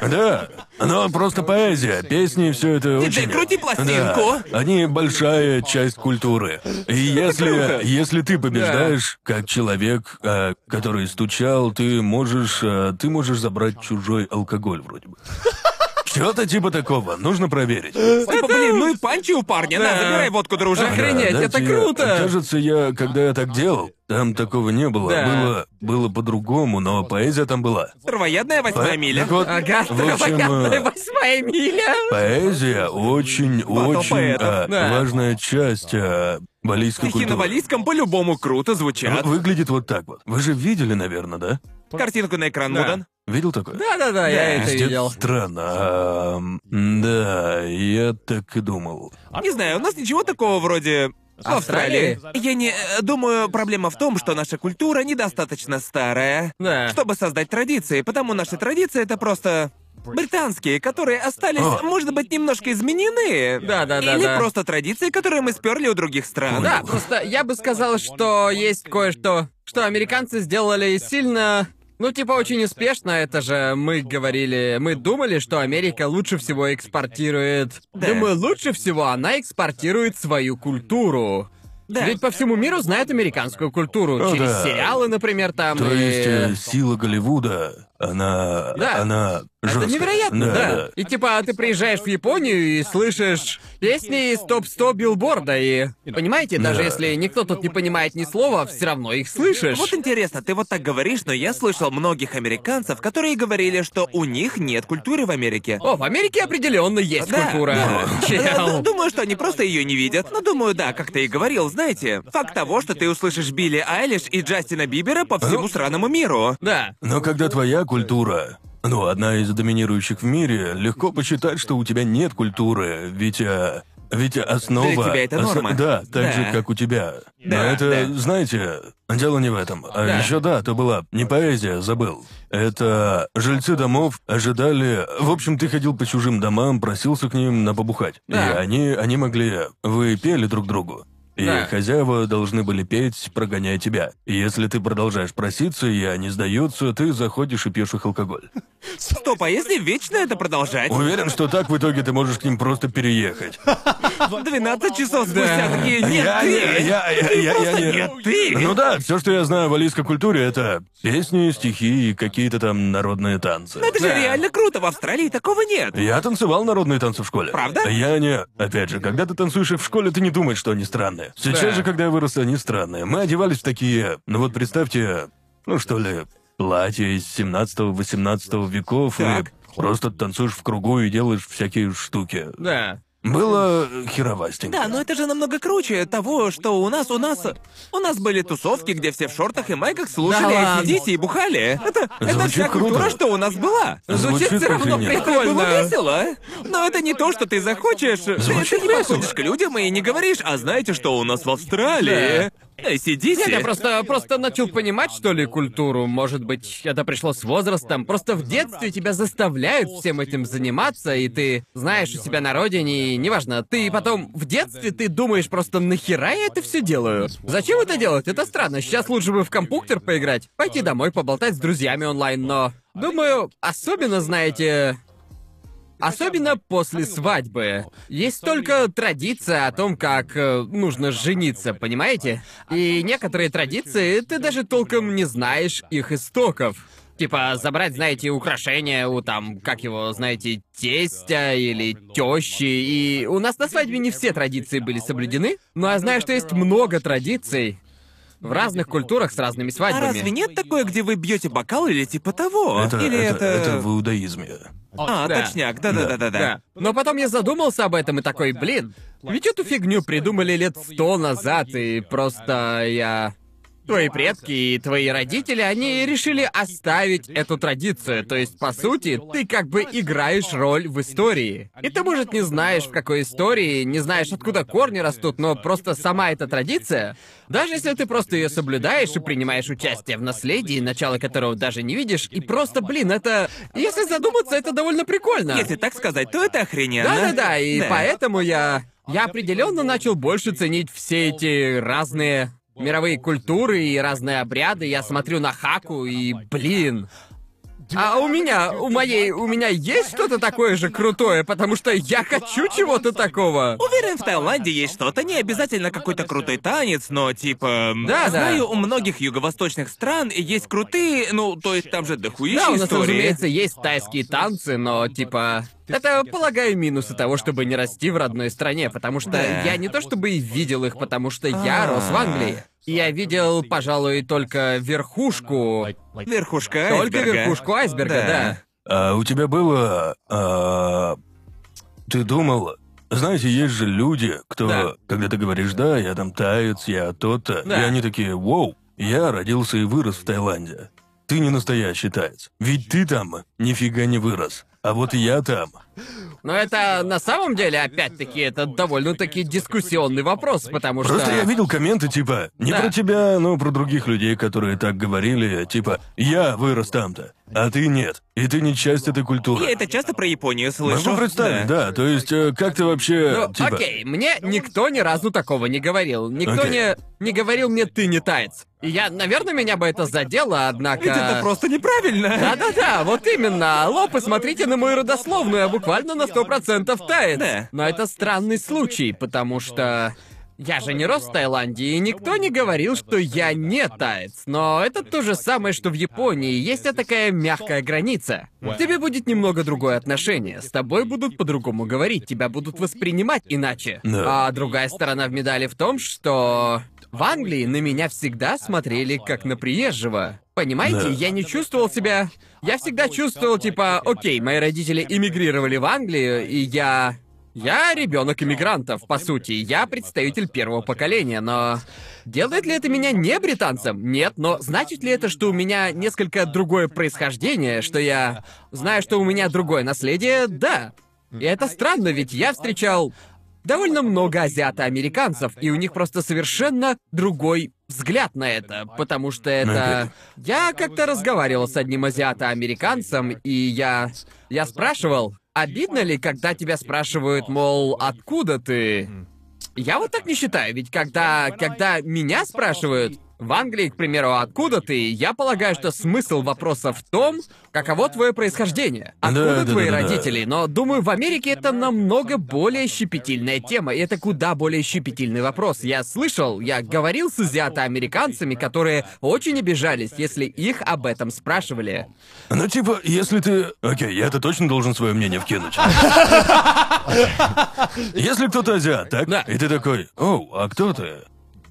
Да, но просто поэзия, песни, все это Диджей, очень... крути пластинку. Да, они большая часть культуры. И если, если ты побеждаешь как человек, а, который стучал, ты можешь, а, ты можешь забрать чужой алкоголь вроде бы. Что-то типа такого, нужно проверить. Типа, блин, ну и панчи у парня. На, Да. забирай водку, друже. Охренеть, Да, это дайте я- круто! Кажется, я, когда я так делал, там такого не было. Да. Было, было по-другому, но поэзия там была. Травоядная восьмая миля. Так вот, Ага, в общем, травоядная э, восьмая миля. Поэзия очень, очень а, Да. важная часть а, балийской Стихи на культуры. валийском по-любому круто звучат. Выглядит вот так вот. Вы же видели, наверное, да? Картинку на экран, Да. Мудан. Видел такое? Да-да-да, я это Пиздец видел. Странно. А, м, да, я так и думал. Не знаю, у нас ничего такого вроде... В Австралии? Австралии. Я не... э, Думаю, проблема в том, что наша культура недостаточно старая, Да. чтобы создать традиции, потому наши традиции — это просто... Британские, которые остались, О. может быть, немножко изменены. Да-да-да-да. Или просто традиции, которые мы сперли у других стран. Да, просто я бы сказал, что есть кое-что, что американцы сделали сильно... Ну, типа, очень успешно, это же мы говорили, мы думали, что Америка лучше всего экспортирует... Да. Думаю, лучше всего она экспортирует свою культуру. Да. Ведь по всему миру знают американскую культуру. О, через да. сериалы, например, там. То и- есть э, сила Голливуда, она, Да. она Это жесткая. невероятно, да, И типа ты приезжаешь в Японию и слышишь песни из топ-100 билборда, и... Понимаете, даже Да. если никто тут не понимает ни слова, все равно их слышишь. Вот интересно, ты вот так говоришь, но я слышал многих американцев, которые говорили, что у них нет культуры в Америке. О, в Америке определенно есть Да, культура. да. Чел. Думаю, что они просто ее не видят. Но думаю, да, как ты и говорил, знаете, факт того, что ты услышишь Билли Айлиш и Джастина Бибера по всему сраному миру. Да. Но когда твоя культура, ну, одна из доминирующих в мире, легко посчитать, что у тебя нет культуры, ведь... а, ведь основа... Для тебя это ос- норма. Да, так Да. же, как у тебя. Но Да, это, да. знаете, дело не в этом. А Да. еще да, то была не поэзия, забыл. Это жильцы домов ожидали... В общем, ты ходил по чужим домам, просился к ним на побухать. Да. И они, они могли... Вы пели друг другу. И Да. хозяева должны были петь, прогоняя тебя. Если ты продолжаешь проситься, и они сдаются, ты заходишь и пьешь их алкоголь. Стоп, а если вечно это продолжать? Уверен, что так в итоге ты можешь к ним просто переехать. 12 часов спустя такие, нет, Я ты! я- я- я- Просто я не- нет, ты! Ну да, все, что я знаю о валийской культуре, это песни, стихи и какие-то там народные танцы. Это же Да. реально круто, в Австралии такого нет. Я танцевал народные танцы в школе. Правда? Я не... Опять же, когда ты танцуешь их в школе, ты не думаешь, что они странные. Сейчас Да. же, когда я вырос, они странные. Мы одевались в такие... Ну вот представьте, ну что ли, платья из 17-18 веков, Так. и просто танцуешь в кругу и делаешь всякие штуки. Да. Было херовастенько. Да, но это же намного круче того, что у нас, у нас... У нас были тусовки, где все в шортах и майках слушали Да. ACDC и бухали. Это, это Звучит вся культура, круто. что у нас была. Звучит Звучит все равно охрененно. Это было прикольно. весело. Но это не то, что ты захочешь. Ты- Звучит ты не весело. подходишь к людям и не говоришь, а знаете, что у нас в Австралии? ACDC. Нет, я просто, просто начал понимать, что ли, культуру. Может быть, это пришло с возрастом. Просто в детстве тебя заставляют всем этим заниматься, и ты знаешь у себя на родине, и неважно, ты потом в детстве ты думаешь просто нахера я это все делаю? Зачем это делать? Это странно. Сейчас лучше бы в компьютер поиграть, пойти домой, поболтать с друзьями онлайн, но... Думаю, особенно, знаете, Особенно после свадьбы. Есть только традиция о том, как э, нужно жениться, понимаете? И некоторые традиции, ты даже толком не знаешь их истоков. Типа забрать, знаете, украшения у там, как его, знаете, тестя или тещи. И у нас на свадьбе не все традиции были соблюдены, но я знаю, что есть много традиций в разных культурах с разными А свадьбами. разве нет такое, где вы бьете бокал или типа того? Это, или это, это... это в иудаизме. А, Да. точняк, да-да-да-да. Да. Но потом я задумался об этом и такой, блин, ведь эту фигню придумали лет сто назад, и просто я... Твои предки и твои родители, они решили оставить эту традицию. То есть, по сути, ты как бы играешь роль в истории. И ты, может, не знаешь, в какой истории, не знаешь, откуда корни растут, но просто сама эта традиция, даже если ты просто ее соблюдаешь и принимаешь участие в наследии, начало которого даже не видишь, и просто, блин, это... Если задуматься, это довольно прикольно. Если так сказать, то это охрененно. Да-да-да, и Да. поэтому я... Я определенно начал больше ценить все эти разные мировые культуры и разные обряды. Я смотрю на Хаку и, блин... А у меня, у моей, у меня есть что-то такое же крутое, потому что я хочу чего-то такого. Уверен, в Таиланде есть что-то, не обязательно какой-то крутой танец, но типа... Да, да. Знаю, у многих юго-восточных стран есть крутые, ну, то есть там же дохуища Да, у нас, истории. разумеется, есть тайские танцы, но, типа... Это, полагаю, минусы того, чтобы не расти в родной стране, потому что Да. я не то чтобы и видел их, потому что я А. рос в Англии. Я видел, пожалуй, только верхушку... Верхушка Только айсберга. верхушку айсберга, да. А у тебя было... а, ты думал... Знаете, есть же люди, кто... Да. Когда ты говоришь, да, я там таец, я то-то, Да. и они такие, вау, я родился и вырос в Таиланде. Ты не настоящий таец. Ведь ты там нифига не вырос. А вот я там. Но это на самом деле, опять-таки, это довольно-таки дискуссионный вопрос, потому что... Просто я видел комменты типа не Да. про тебя, но про других людей, которые так говорили, типа я вырос там-то, а ты нет, и ты не часть этой культуры. Я это часто про Японию слышу. Могу представить, да. То есть, э, как ты вообще, Ну, типа... окей, мне никто ни разу такого не говорил. Никто Окей. не, не говорил мне «ты не таец». И я, наверное, меня бы это задело, однако... Ведь это просто неправильно. Да-да-да, вот именно. Алло, посмотрите на мою родословную, я буквально на сто процентов таец. Да. Но это странный случай, потому что... Я же не рос в Таиланде, и никто не говорил, что я не таец. Но это то же самое, что в Японии. Есть такая мягкая граница. К тебе будет немного другое отношение. С тобой будут по-другому говорить, тебя будут воспринимать иначе. Да. А другая сторона в медали в том, что... В Англии на меня всегда смотрели как на приезжего. Понимаете, Да. я не чувствовал себя... Я всегда чувствовал, типа, окей, мои родители эмигрировали в Англию, и я... Я ребенок иммигрантов, по сути. Я представитель первого поколения, но... Делает ли это меня не британцем? Нет, но значит ли это, что у меня несколько другое происхождение, что я знаю, что у меня другое наследие? Да. И это странно, ведь я встречал довольно много азиато-американцев, и у них просто совершенно другой взгляд на это, потому что это... Я как-то разговаривал с одним азиато-американцем, и я... Я спрашивал, обидно ли, когда тебя спрашивают, мол, откуда ты? Я вот так не считаю, ведь когда, когда меня спрашивают, в Англии, к примеру, откуда ты, я полагаю, что смысл вопроса в том, каково твое происхождение, откуда Да, твои да, да, родители. Но думаю, в Америке это намного более щепетильная тема, и это куда более щепетильный вопрос. Я слышал, я говорил с азиато-американцами, которые очень обижались, если их об этом спрашивали. Ну, типа, если ты... Окей, я это точно должен свое мнение вкинуть. Если кто-то азиат, так? Да. И ты такой, оу, а кто ты?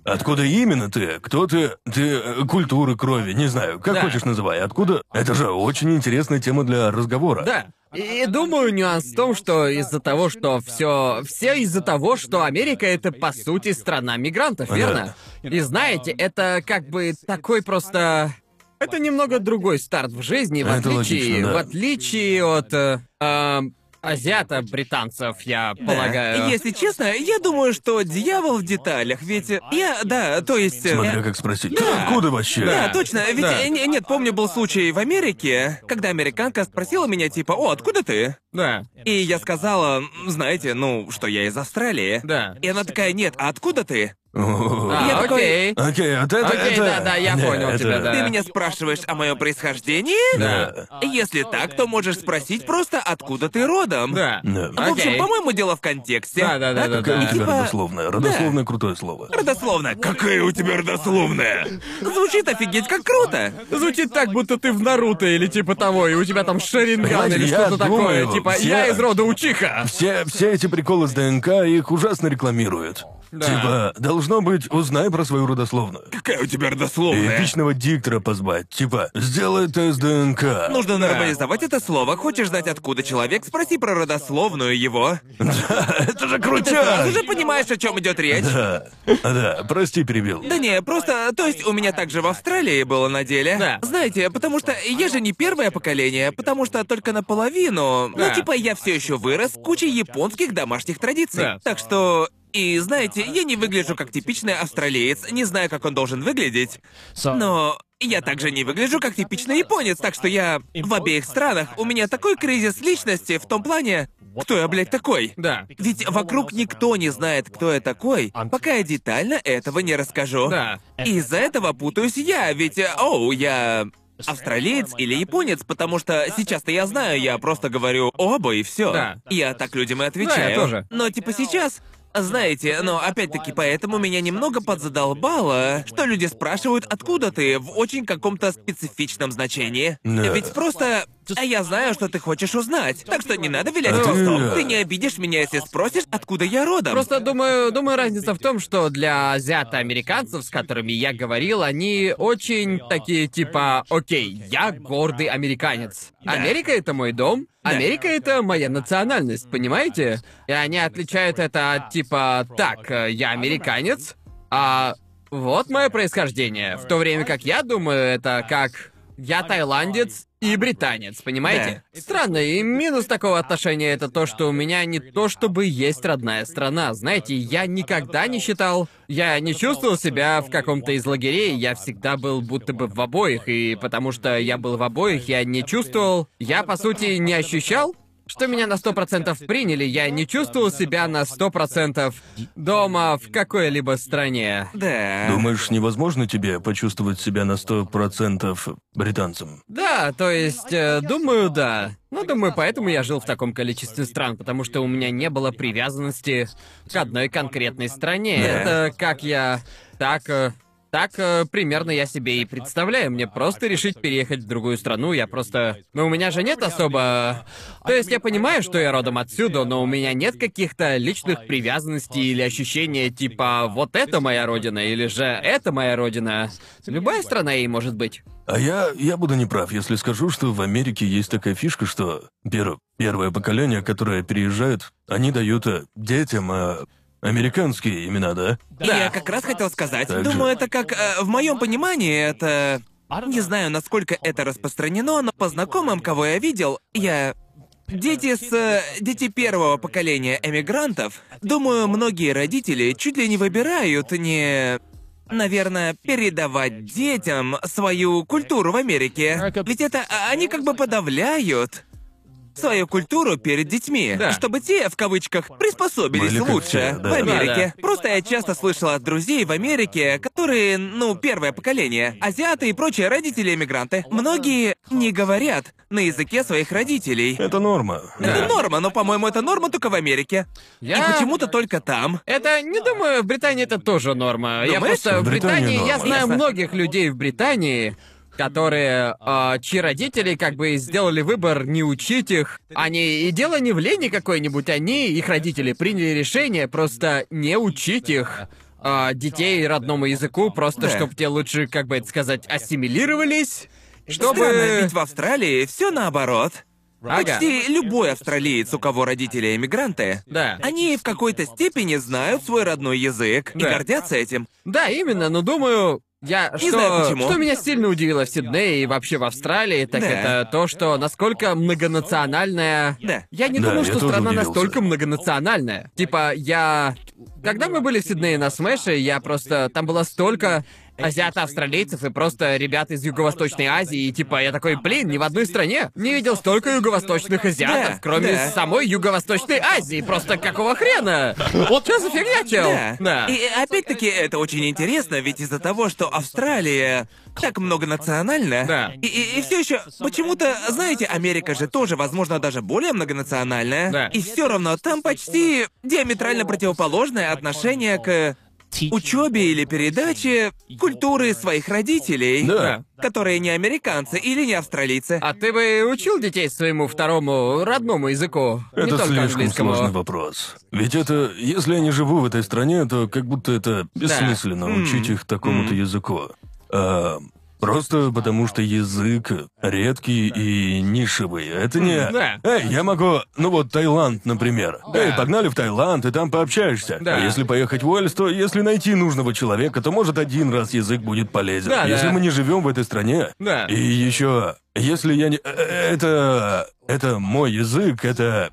Откуда именно ты? Кто ты? Ты э, культуры крови, не знаю, как Да. хочешь называй. Откуда? Это же очень интересная тема для разговора. Да. И думаю, нюанс в том, что из-за того, что все, все из-за того, что Америка это по сути страна мигрантов, верно? И знаете, это как бы такой просто. Это немного другой старт в жизни, в Это отличие, логично, да. в отличие от э, эм, азиата британцев, я полагаю. Если честно, я думаю, что дьявол в деталях, ведь я, да, то есть... э, Смотря как спросить. Ты откуда вообще? Да, точно, ведь Да. э, не- нет, помню, был случай в Америке, когда американка спросила меня типа, о, откуда ты? Да, И я сказала, «М, знаете, ну, что я из Австралии. да. И она такая, нет, а откуда ты? А, окей. Окей, вот это... Окей, это- да-да, я понял это- тебя, да. Ты меня спрашиваешь о моем происхождении? Да. Если так, то можешь спросить просто, откуда ты родом. Да. Да. В общем, по-моему, дело в контексте. Да, да, да, да, Какая да. у тебя Типа- родословная? Родословное крутое слово. Родословно. Какая у тебя родословная? Звучит офигеть как круто. Звучит так, будто ты в Наруто или типа того, и у тебя там Шаринган или что-то такое. думаю, Типа, все- я из рода Учиха. Все, все эти приколы с ДНК их ужасно рекламируют. Типа, должно быть, узнай про свою родословную. Какая у тебя родословная? эпичного диктора позвать. Типа, сделай тест ДНК. Нужно нормализовать это слово. Хочешь знать, откуда человек? Спроси про родословную его. Это же Ты крутяк! сразу же понимаешь, о чем идет речь. Да, да, прости, перебил. Да не, просто, то есть у меня также в Австралии было на деле. Да. Знаете, потому что я же не первое поколение, потому что только наполовину. Да. Ну, типа, я все еще вырос кучей японских домашних традиций. Да. Так что. И знаете, я не выгляжу как типичный австралиец, не знаю, как он должен выглядеть. Но я также не выгляжу как типичный японец, так что я в обеих странах. У меня такой кризис личности в том плане, кто я, блядь, такой. Да. Ведь вокруг никто не знает, кто я такой, пока я детально этого не расскажу. Да. И из-за этого путаюсь я, ведь, оу, я австралиец или японец, потому что сейчас-то я знаю, я просто говорю оба и все. Да. Я так людям и отвечаю. Да, я тоже. Но типа сейчас. Знаете, но опять-таки поэтому меня немного подзадолбало, что люди спрашивают, откуда ты, в очень каком-то специфичном значении. Да. Ведь просто... А я знаю, что ты хочешь узнать, так что не надо вилять А ты- хвостом. Ты не обидишь меня, если спросишь, откуда я родом. Просто думаю, думаю, разница в том, что для азиато-американцев, с которыми я говорил, они очень такие типа, окей, я гордый американец. Америка это мой дом, Америка это моя национальность, понимаете? И они отличают это от типа, так, я американец, а вот мое происхождение. В то время как я думаю, это как я тайландец и британец, понимаете? Странно, и минус такого отношения это то, что у меня не то чтобы есть родная страна. Знаете, я никогда не считал... Я не чувствовал себя в каком-то из лагерей, я всегда был будто бы в обоих, и потому что я был в обоих, я не чувствовал... Я, по сути, не ощущал, что меня на сто процентов приняли, я не чувствовал себя на сто процентов дома в какой-либо стране. Да. Думаешь, невозможно тебе почувствовать себя на сто процентов британцем? Да, то есть, э, думаю, да. Ну, думаю, поэтому я жил в таком количестве стран, потому что у меня не было привязанности к одной конкретной стране. Да. Это как я... Так... Так э, примерно я себе и представляю. Мне просто решить переехать в другую страну, я просто... Но у меня же нет особо... То есть я понимаю, что я родом отсюда, но у меня нет каких-то личных привязанностей или ощущения типа «вот это моя родина» или же «это моя родина». Любая страна ей может быть. А я, я буду неправ, если скажу, что в Америке есть такая фишка, что пер- первое поколение, которое переезжает, они дают э, детям э, американские имена, да? И Я как раз хотел сказать, Так же. думаю, это как, э, в моем понимании, это... Не знаю, насколько это распространено, но по знакомым, кого я видел, я... Дети с... э, Дети первого поколения эмигрантов, думаю, многие родители чуть ли не выбирают не... Наверное, передавать детям свою культуру в Америке. Ведь это а, они как бы подавляют свою культуру перед детьми, Да. чтобы те, в кавычках, приспособились как лучше те, в да. Америке. Да, Просто я часто слышал от друзей в Америке, которые, ну, первое поколение, азиаты и прочие родители-эмигранты. Многие не говорят на языке своих родителей. Это норма. Это норма, но, по-моему, это норма только в Америке. Я- И почему-то только там. Это, не думаю, в Британии это тоже норма. Я Думаешь? просто в В Британии Британии, я знаю Ясно. многих людей в Британии, которые, а, чьи родители как бы сделали выбор не учить их. Они, и дело не в лени какой-нибудь, они, их родители, приняли решение просто не учить их а, детей родному языку, просто Да. чтобы те лучше, как бы это сказать, ассимилировались. Чтобы... Чтобы... ведь в Австралии все наоборот. Ага. Почти любой австралиец, у кого родители эмигранты, Да. они в какой-то степени знают свой родной язык и Да. гордятся этим. Да, именно, но думаю, я Не что, знаю почему. что меня сильно удивило в Сиднее и вообще в Австралии, так Да. это то, что насколько многонациональная. Да. Я не Да, думал, я что тоже страна удивился. настолько многонациональная. Типа, я. Когда мы были в Сиднее на Смэше, я просто. Там было столько азиато-австралийцев и просто ребят из Юго-Восточной Азии, и типа я такой, блин, ни в одной стране не видел столько юго-восточных азиатов, Да, кроме да. самой Юго-Восточной Азии. Просто какого хрена? Что за фигня, чел? Да. И опять-таки это очень интересно, ведь из-за того, что Австралия так многонациональна, Да. и, все еще почему-то, знаете, Америка же тоже, возможно, даже более многонациональная, Да. и все равно там почти диаметрально противоположное отношение к учебе или передаче культуры своих родителей, Да. которые не американцы или не австралийцы. А ты бы учил детей своему второму родному языку? не Это только слишком английскому. сложный вопрос. Ведь это, если я не живу в этой стране, то как будто это бессмысленно учить их такому-то языку. А, просто потому что язык редкий и нишевый. Это не... да. Эй, я могу... Ну вот Таиланд, например. Да. Эй, погнали в Таиланд, и там пообщаешься. Да. А если поехать в Уэльс, то если найти нужного человека, то может один раз язык будет полезен. Да, если да. мы не живем в этой стране. Да. И еще, если я не... э, Это... Это мой язык, это...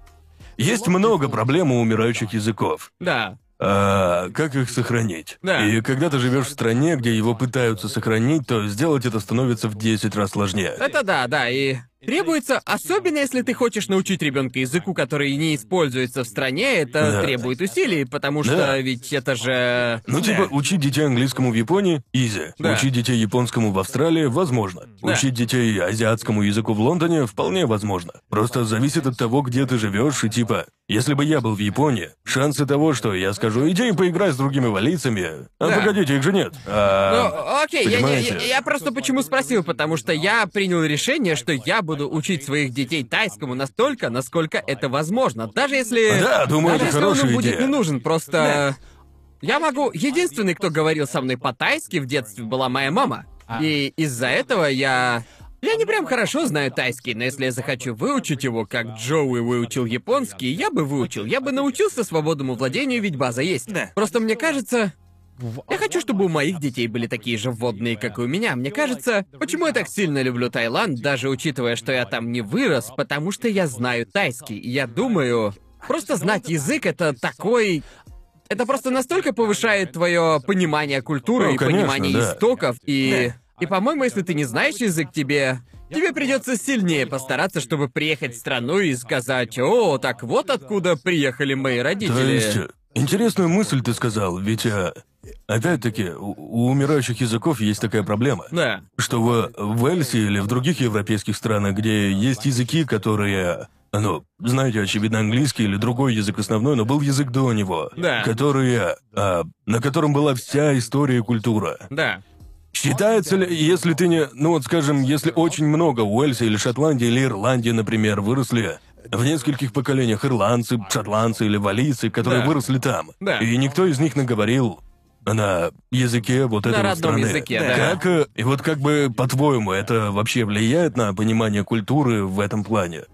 Есть много проблем у умирающих языков. Да. А как их сохранить? Да. И когда ты живешь в стране, где его пытаются сохранить, то сделать это становится в 10 раз сложнее. Это да, да, и требуется, особенно если ты хочешь научить ребенка языку, который не используется в стране, это Да. требует усилий, потому что Да. ведь это же. Ну, типа, учить детей английскому в Японии — изи. Да. Учить детей японскому в Австралии — возможно. Да. Учить детей азиатскому языку в Лондоне — вполне возможно. Просто зависит от того, где ты живешь, и типа, если бы я был в Японии, шансы того, что я скажу, иди поиграй с другими валийцами, а Да. погодите, их же нет. Ну, А, окей, я, я- я просто почему спросил, потому что я принял решение, что я буду учить своих детей тайскому настолько, насколько это возможно. Даже если. Да, думаю, даже это если он хорошая им будет идея. не нужен, просто. Я могу. Единственный, кто говорил со мной по-тайски в детстве, была моя мама. И из-за этого я. Я не прям хорошо знаю тайский, но если я захочу выучить его, как Джоуи выучил японский, я бы выучил. Я бы научился свободному владению, ведь база есть. Да. Просто мне кажется, я хочу, чтобы у моих детей были такие же вводные, как и у меня. Мне кажется, почему я так сильно люблю Таиланд, даже учитывая, что я там не вырос, потому что я знаю тайский. И я думаю, просто знать язык это такой. Это просто настолько повышает твое понимание культуры Ну, и конечно, понимание да. истоков. И. И, по-моему, если ты не знаешь язык, тебе. Тебе придется сильнее постараться, чтобы приехать в страну и сказать, о, так вот откуда приехали мои родители. То есть, интересную мысль ты сказал, ведь, э, опять-таки, у, у умирающих языков есть такая проблема. Да. Что в, в Эльсе или в других европейских странах, где есть языки, которые... Ну, знаете, очевидно, английский или другой язык основной, но был язык до него. Да. Который... а, на котором была вся история и культура. Да. Считается ли, если ты не... Ну вот, скажем, если очень много в Уэльсе или Шотландии или Ирландии, например, выросли в нескольких поколениях ирландцы, шотландцы или валийцы, которые Да. выросли там, Да. и никто из них не говорил на языке вот этого родном страны. языке, да. Как, э, и вот как бы, по-твоему, это вообще влияет на понимание культуры в этом плане?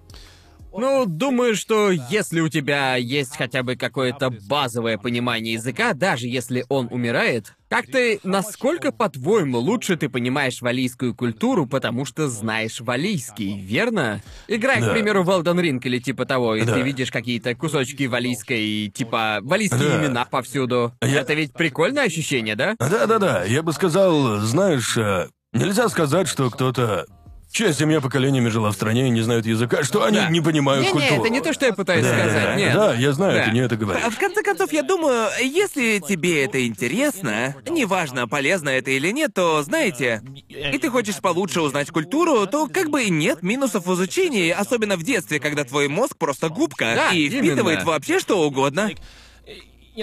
Ну, думаю, что если у тебя есть хотя бы какое-то базовое понимание языка, даже если он умирает, как ты, насколько, по-твоему, лучше ты понимаешь валийскую культуру, потому что знаешь валийский, верно? Играй, к Да. примеру, в Elden Ring или типа того, и Да. ты видишь какие-то кусочки валийской, типа, валийские Да. имена повсюду. Я- Это ведь прикольное ощущение, да? Да-да-да, я бы сказал, знаешь, э, нельзя сказать, что кто-то... Чья семья поколениями жила в стране и не знают языка, что они Да. не понимают Не-не, культуру. это не то, что я пытаюсь Да, сказать, да, нет. Да, я знаю, Да. ты не это говоришь. А в конце концов, я думаю, если тебе это интересно, неважно, полезно это или нет, то, знаете, и ты хочешь получше узнать культуру, то как бы и нет минусов в изучении, особенно в детстве, когда твой мозг просто губка Да, и впитывает именно. вообще что угодно.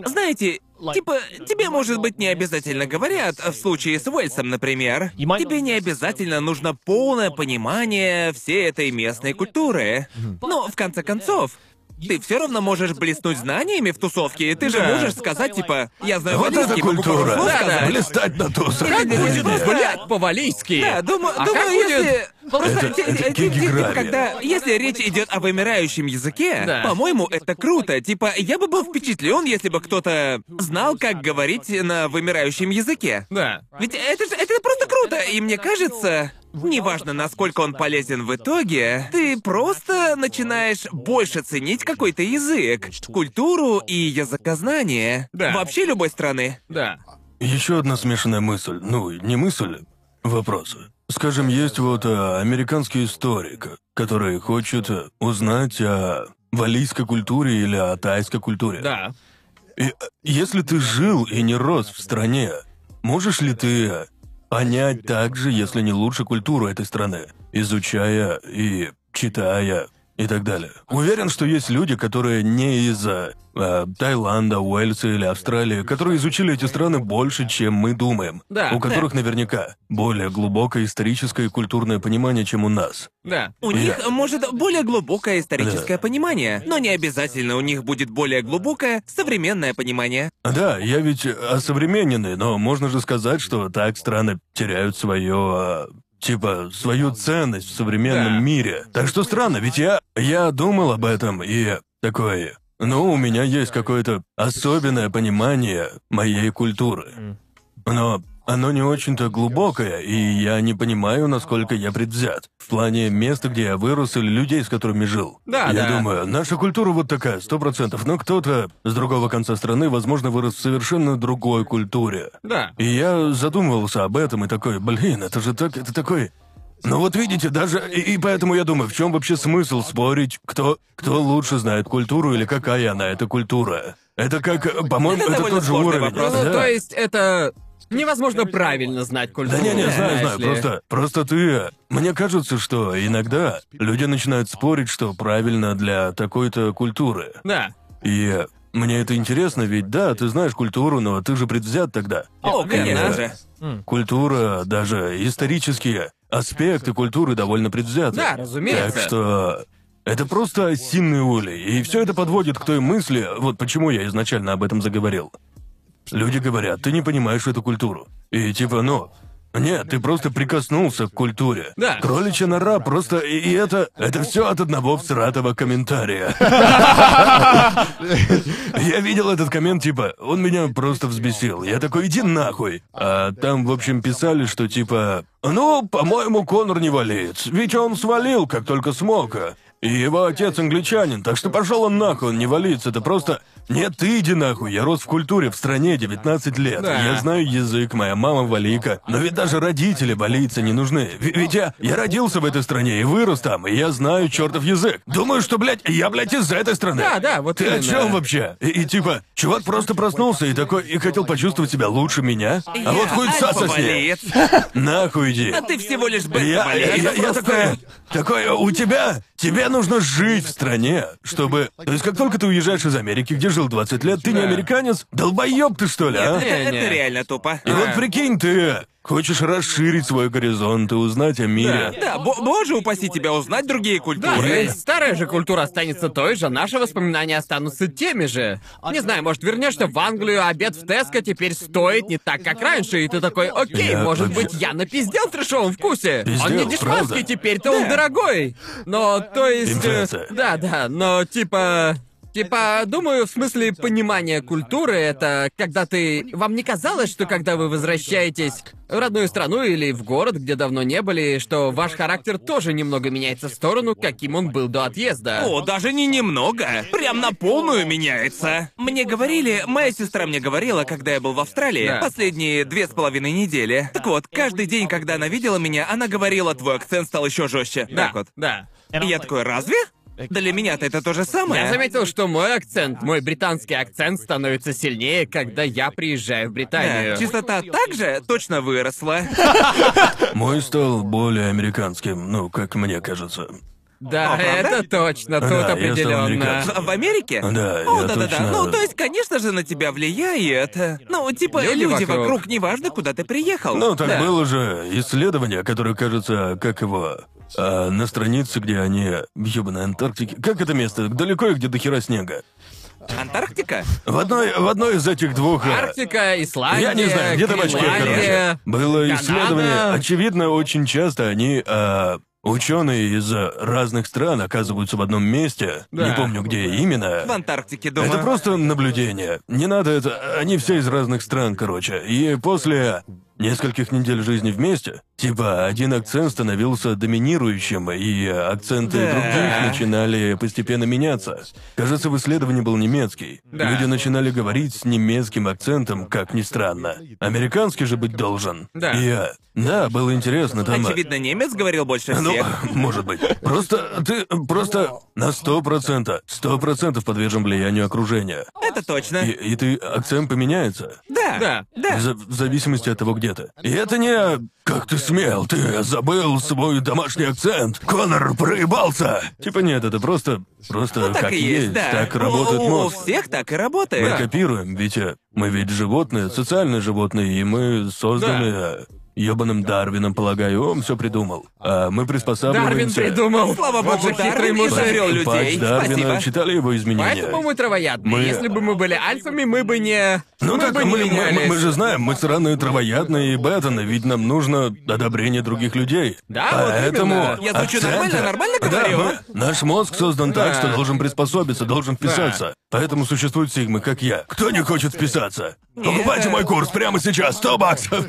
Знаете, типа, тебе, может быть, не обязательно говорят, в случае с Уэльсом, например, тебе не обязательно нужно полное понимание всей этой местной культуры. Но, в конце концов, ты все равно можешь блеснуть знаниями в тусовке. Ты же Да. можешь сказать, типа, я знаю Вот это валийский, могу культура! слов Да, сказать. Блистать на тусах! Как будет, просто- блядь, по-валийски? Да, думаю, А думаю, как будет- если... Просто Это- это типа, когда... Если речь идет о вымирающем языке, Да. по-моему, это круто. Типа, я бы был впечатлен, если бы кто-то знал, как говорить на вымирающем языке. Да. Ведь это же это просто круто, и мне кажется, неважно, насколько он полезен в итоге, ты просто начинаешь больше ценить какой-то язык, культуру и языкознание. Да. Вообще любой страны. Да. Еще одна смешанная мысль. Ну, не мысль, вопрос. Скажем, есть вот а, американский историк, который хочет узнать о валийской культуре или о тайской культуре. Да. И, э, если ты жил и не рос в стране, можешь ли ты понять также, если не лучше, культуру этой страны, изучая и читая и так далее? Уверен, что есть люди, которые не из э, э, Таиланда, Уэльса или Австралии, которые изучили эти страны больше, чем мы думаем. Да, у которых наверняка более глубокое историческое и культурное понимание, чем у нас. Да. У Я- них может более глубокое историческое Да. понимание, но не обязательно у них будет более глубокое современное понимание. Да, я ведь осовремененный, но можно же сказать, что так страны теряют свое... Типа, свою ценность в современном Да. мире. Так что странно, ведь я... Я думал об этом и такой... Ну, у меня есть какое-то особенное понимание моей культуры. Но оно не очень-то глубокое, и я не понимаю, насколько я предвзят. В плане места, где я вырос, или людей, с которыми жил. Да, я да. думаю, наша культура вот такая, сто процентов. Но кто-то с другого конца страны, возможно, вырос в совершенно другой культуре. Да. И я задумывался об этом и такой, блин, это же так, это такой... Ну вот видите, даже... И, и поэтому я думаю, в чем вообще смысл спорить, кто, кто лучше знает культуру или какая она, эта культура? Это как, по-моему, Это это, довольно тот же сложный уровень. вопрос. Ну, да. то есть это невозможно правильно знать культуру. Да не, не, знаю, знаешь знаю, ли. просто, просто ты... Мне кажется, что иногда люди начинают спорить, что правильно для такой-то культуры. Да. И мне это интересно, ведь да, ты знаешь культуру, но ты же предвзят тогда. О, конечно Да. же. Культура, даже исторические аспекты культуры довольно предвзяты. Да, разумеется. Так что это просто осинный улей, и все это подводит к той мысли, вот почему я изначально об этом заговорил. Люди говорят, ты не понимаешь эту культуру. И типа, ну, нет, ты просто прикоснулся к культуре. Да. Кроличья нора просто... И, и это... Это все от одного всратого комментария. Я видел этот коммент, типа, он меня просто взбесил. Я такой, иди нахуй. А там, в общем, писали, что типа, ну, по-моему, Конор не валеец, ведь он свалил, как только смог. И его отец англичанин, так что пошел он нахуй, он не валится, это просто... Нет, ты иди нахуй, я рос в культуре в стране 19 лет. Да. Я знаю язык, моя мама валийка. Но ведь даже родители валийцы не нужны. В- Ведь я, я родился в этой стране и вырос там, и я знаю чертов язык. Думаю, что, блядь, я, блядь, из этой страны. Да, да, вот Ты о именно. чем вообще? И, и типа, чувак просто проснулся и такой, и хотел почувствовать себя лучше меня. А вот хуй сосни. альфа-валеец. Нахуй иди. А ты всего лишь Я, я, я- я такой, такой, у тебя, тебе нужно жить в стране, чтобы... То есть как только ты уезжаешь из Америки, где жил 20 лет, ты не американец? Долбоеб ты что ли, а? Это, реально тупо. И вот прикинь, ты хочешь расширить свой горизонт и узнать о мире. Да, бо- боже упаси тебя узнать другие Да, культуры. есть старая же культура останется той же, наши воспоминания останутся теми же. Не знаю, может, вернешься в Англию, а обед в Теско теперь стоит не так, как раньше, и ты такой, окей, Я может быть, я напиздел в трешовом вкусе. Он не дешманский правда. теперь-то, он дорогой. Но, то есть... э, Инфляция. Да, да, но типа... Типа, думаю, в смысле понимания культуры, это когда ты... Вам не казалось, что когда вы возвращаетесь в родную страну или в город, где давно не были, что ваш характер тоже немного меняется в сторону, каким он был до отъезда? О, даже не немного. Прям на полную меняется. Мне говорили, моя сестра мне говорила, когда я был в Австралии, Да. последние две с половиной недели. Так вот, каждый день, когда она видела меня, она говорила, твой акцент стал еще жестче. да, Так вот. да. И я такой, разве? Для меня-то это то же самое. Я заметил, что мой акцент, мой британский акцент становится сильнее, когда я приезжаю в Британию. Да, чистота также точно выросла. Мой стал более американским, ну, как мне кажется. Да, О, это точно, тут Да, я стал определенно. американцем. В Америке? Да, О, я да-да-да. точно- Ну, то есть, конечно же, на тебя влияет. Ну, типа, Люди люди, вокруг. вокруг. неважно, куда ты приехал. Ну, так Да. было же исследование, которое, кажется, как его... А на странице, где они в ёбаной Антарктике... Как это место? Далеко и где до хера снега? Антарктика? В одной, в одной из этих двух... э, Арктика, Исландия, Я не знаю, где-то в очке, короче. Гренландия. Было Канада. исследование. Очевидно, очень часто они, а, ученые из разных стран оказываются в одном месте. Да. Не помню, где именно. В Антарктике, думаю. Это просто наблюдение. Не надо это... Они все из разных стран, короче. И после нескольких недель жизни вместе, типа, один акцент становился доминирующим, и акценты Да. других начинали постепенно меняться. Кажется, в исследовании был немецкий. Да. Люди начинали говорить с немецким акцентом, как ни странно. Американский же быть должен. Да. И, а, да, было интересно там... а, Очевидно, немец говорил больше ну, всех. может быть. Просто ты просто на сто процентов, сто процентов подвержен влиянию окружения. Это точно. И, и ты акцент поменяется. Да. Да. Да. За- в зависимости от того, где ты. И это не «Как ты смел? Ты забыл свой домашний акцент! Конор проебался!» Типа нет, это просто... Просто Ну, так как и есть, да. так работает у, у мозг. всех так и Мы работает. копируем, ведь э, мы ведь животные, социальные животные, и мы созданы э, ёбаным Дарвином, полагаю, он все придумал. А мы Дарвин приспосабливаемся... придумал. Слава Вот богу, же хитрый Дарвин жарил людей. Патч Дарвина, Спасибо. читали его изменения? Поэтому мы травоядные. Мы- Если бы мы были альфами, мы бы не... Ну мы так бы мы, не мы, мы- мы же знаем, мы сраные травоядные и бетаны, ведь нам нужно одобрение других людей. Да, вот Поэтому именно. Я звучу акценты- нормально, нормально Да, говорю? мы- наш мозг создан так, Да. что должен приспособиться, должен вписаться. Поэтому существуют сигмы, как я. Кто не хочет вписаться? Покупайте мой курс прямо сейчас, 100 баксов.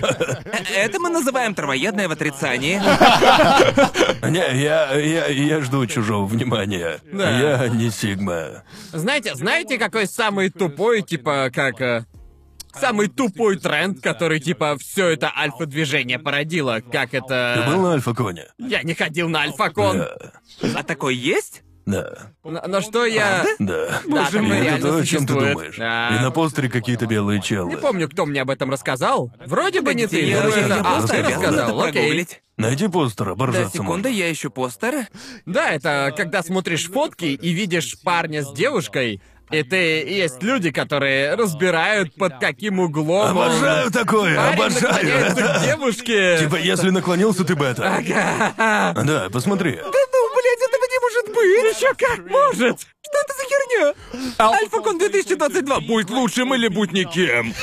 Это мы называем травоядное в отрицании. Не, я, я, я жду чужого внимания. Да. Я не сигма. Знаете, знаете, какой самый тупой, типа, как... э, Самый тупой тренд, который, типа, все это альфа-движение породило. Как Ты это... был на Альфа-Коне? Я не ходил на альфа-кон. Да. А такой есть? Да. На, на что я... Да. Да, там И это реально то, о чем ты существует. думаешь. Да. И на постере какие-то белые челы. Не помню, кто мне об этом рассказал. Вроде бы не ты. Я, но я- это- я А, просто ты обязан рассказал, это окей. прогуглить. Найди постер, Да, оборжаться секунда, я ищу постер. Да, это когда смотришь фотки и видишь парня с девушкой, и ты... есть люди, которые разбирают, под каким углом... он- Обожаю такое, Парень обожаю. наклоняется к девушке. Типа, если наклонился ты бета. Ага. Да, посмотри. Да ну, блядь, может быть! Еще как может! Что это за херня? Альфа-кон 2022. Будь лучшим или будь никем.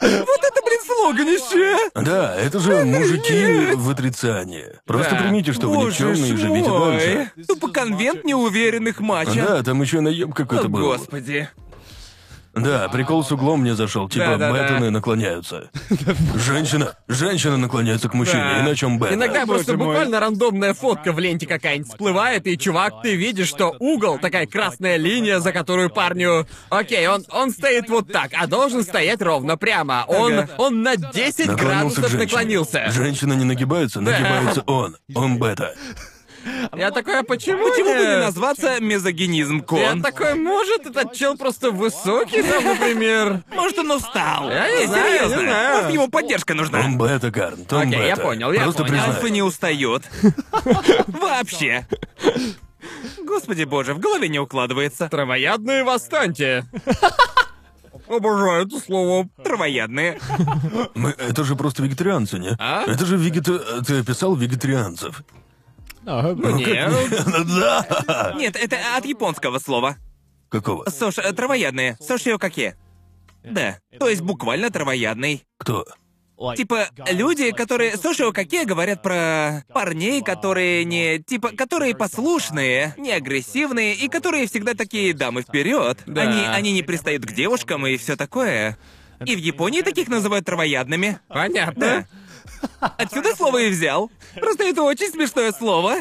Вот это, блин, слоганище! Да, это же мужики в отрицании. Просто Да. примите, что вы Боже никчемные и ж живите мой. дальше. Тупо конвент неуверенных матча. Да, там еще наеб какой-то О, был. господи. Да, прикол с углом мне зашел. Типа, Да-да-да. бетаны наклоняются. Женщина, женщина наклоняется к мужчине, Да. иначе он бета. Иногда просто мой. буквально рандомная фотка в ленте какая-нибудь всплывает, и чувак, ты видишь, что угол, такая красная линия, за которую парню... Окей, он, он стоит вот так, а должен стоять ровно прямо. Он, Ага. он на 10 Наклонился к градусов женщине. наклонился. Женщина не нагибается, нагибается он. Он бета. Я такой, а почему Почему бы не назваться мезогенизм Я кон? такой, может, этот чел просто высокий там, например? Может, он устал? Я не Не, знаю, серьезно. не знаю. Может, ему поддержка нужна? Он бета, Карн. Том Окей, я бета. понял, я Просто понял. признай. Альфа не устает. Вообще. Господи боже, в голове не укладывается. Травоядные восстаньте. Обожаю это слово. Травоядные. Мы, это же просто вегетарианцы, не? А? Это же вегета... Ты описал вегетарианцев. Ну нет. Ну да. Нет, это от японского слова. Какого? Сош, э, травоядные. Сошио какие? Да. То есть буквально травоядный. Кто? Типа, люди, которые... Сошио какие говорят про парней, которые не... Типа, которые послушные, не агрессивные и которые всегда такие дамы вперед. Да. Они, они не пристают к девушкам и все такое. И в Японии таких называют травоядными. Понятно. Отсюда слово и взял. Просто это очень смешное слово.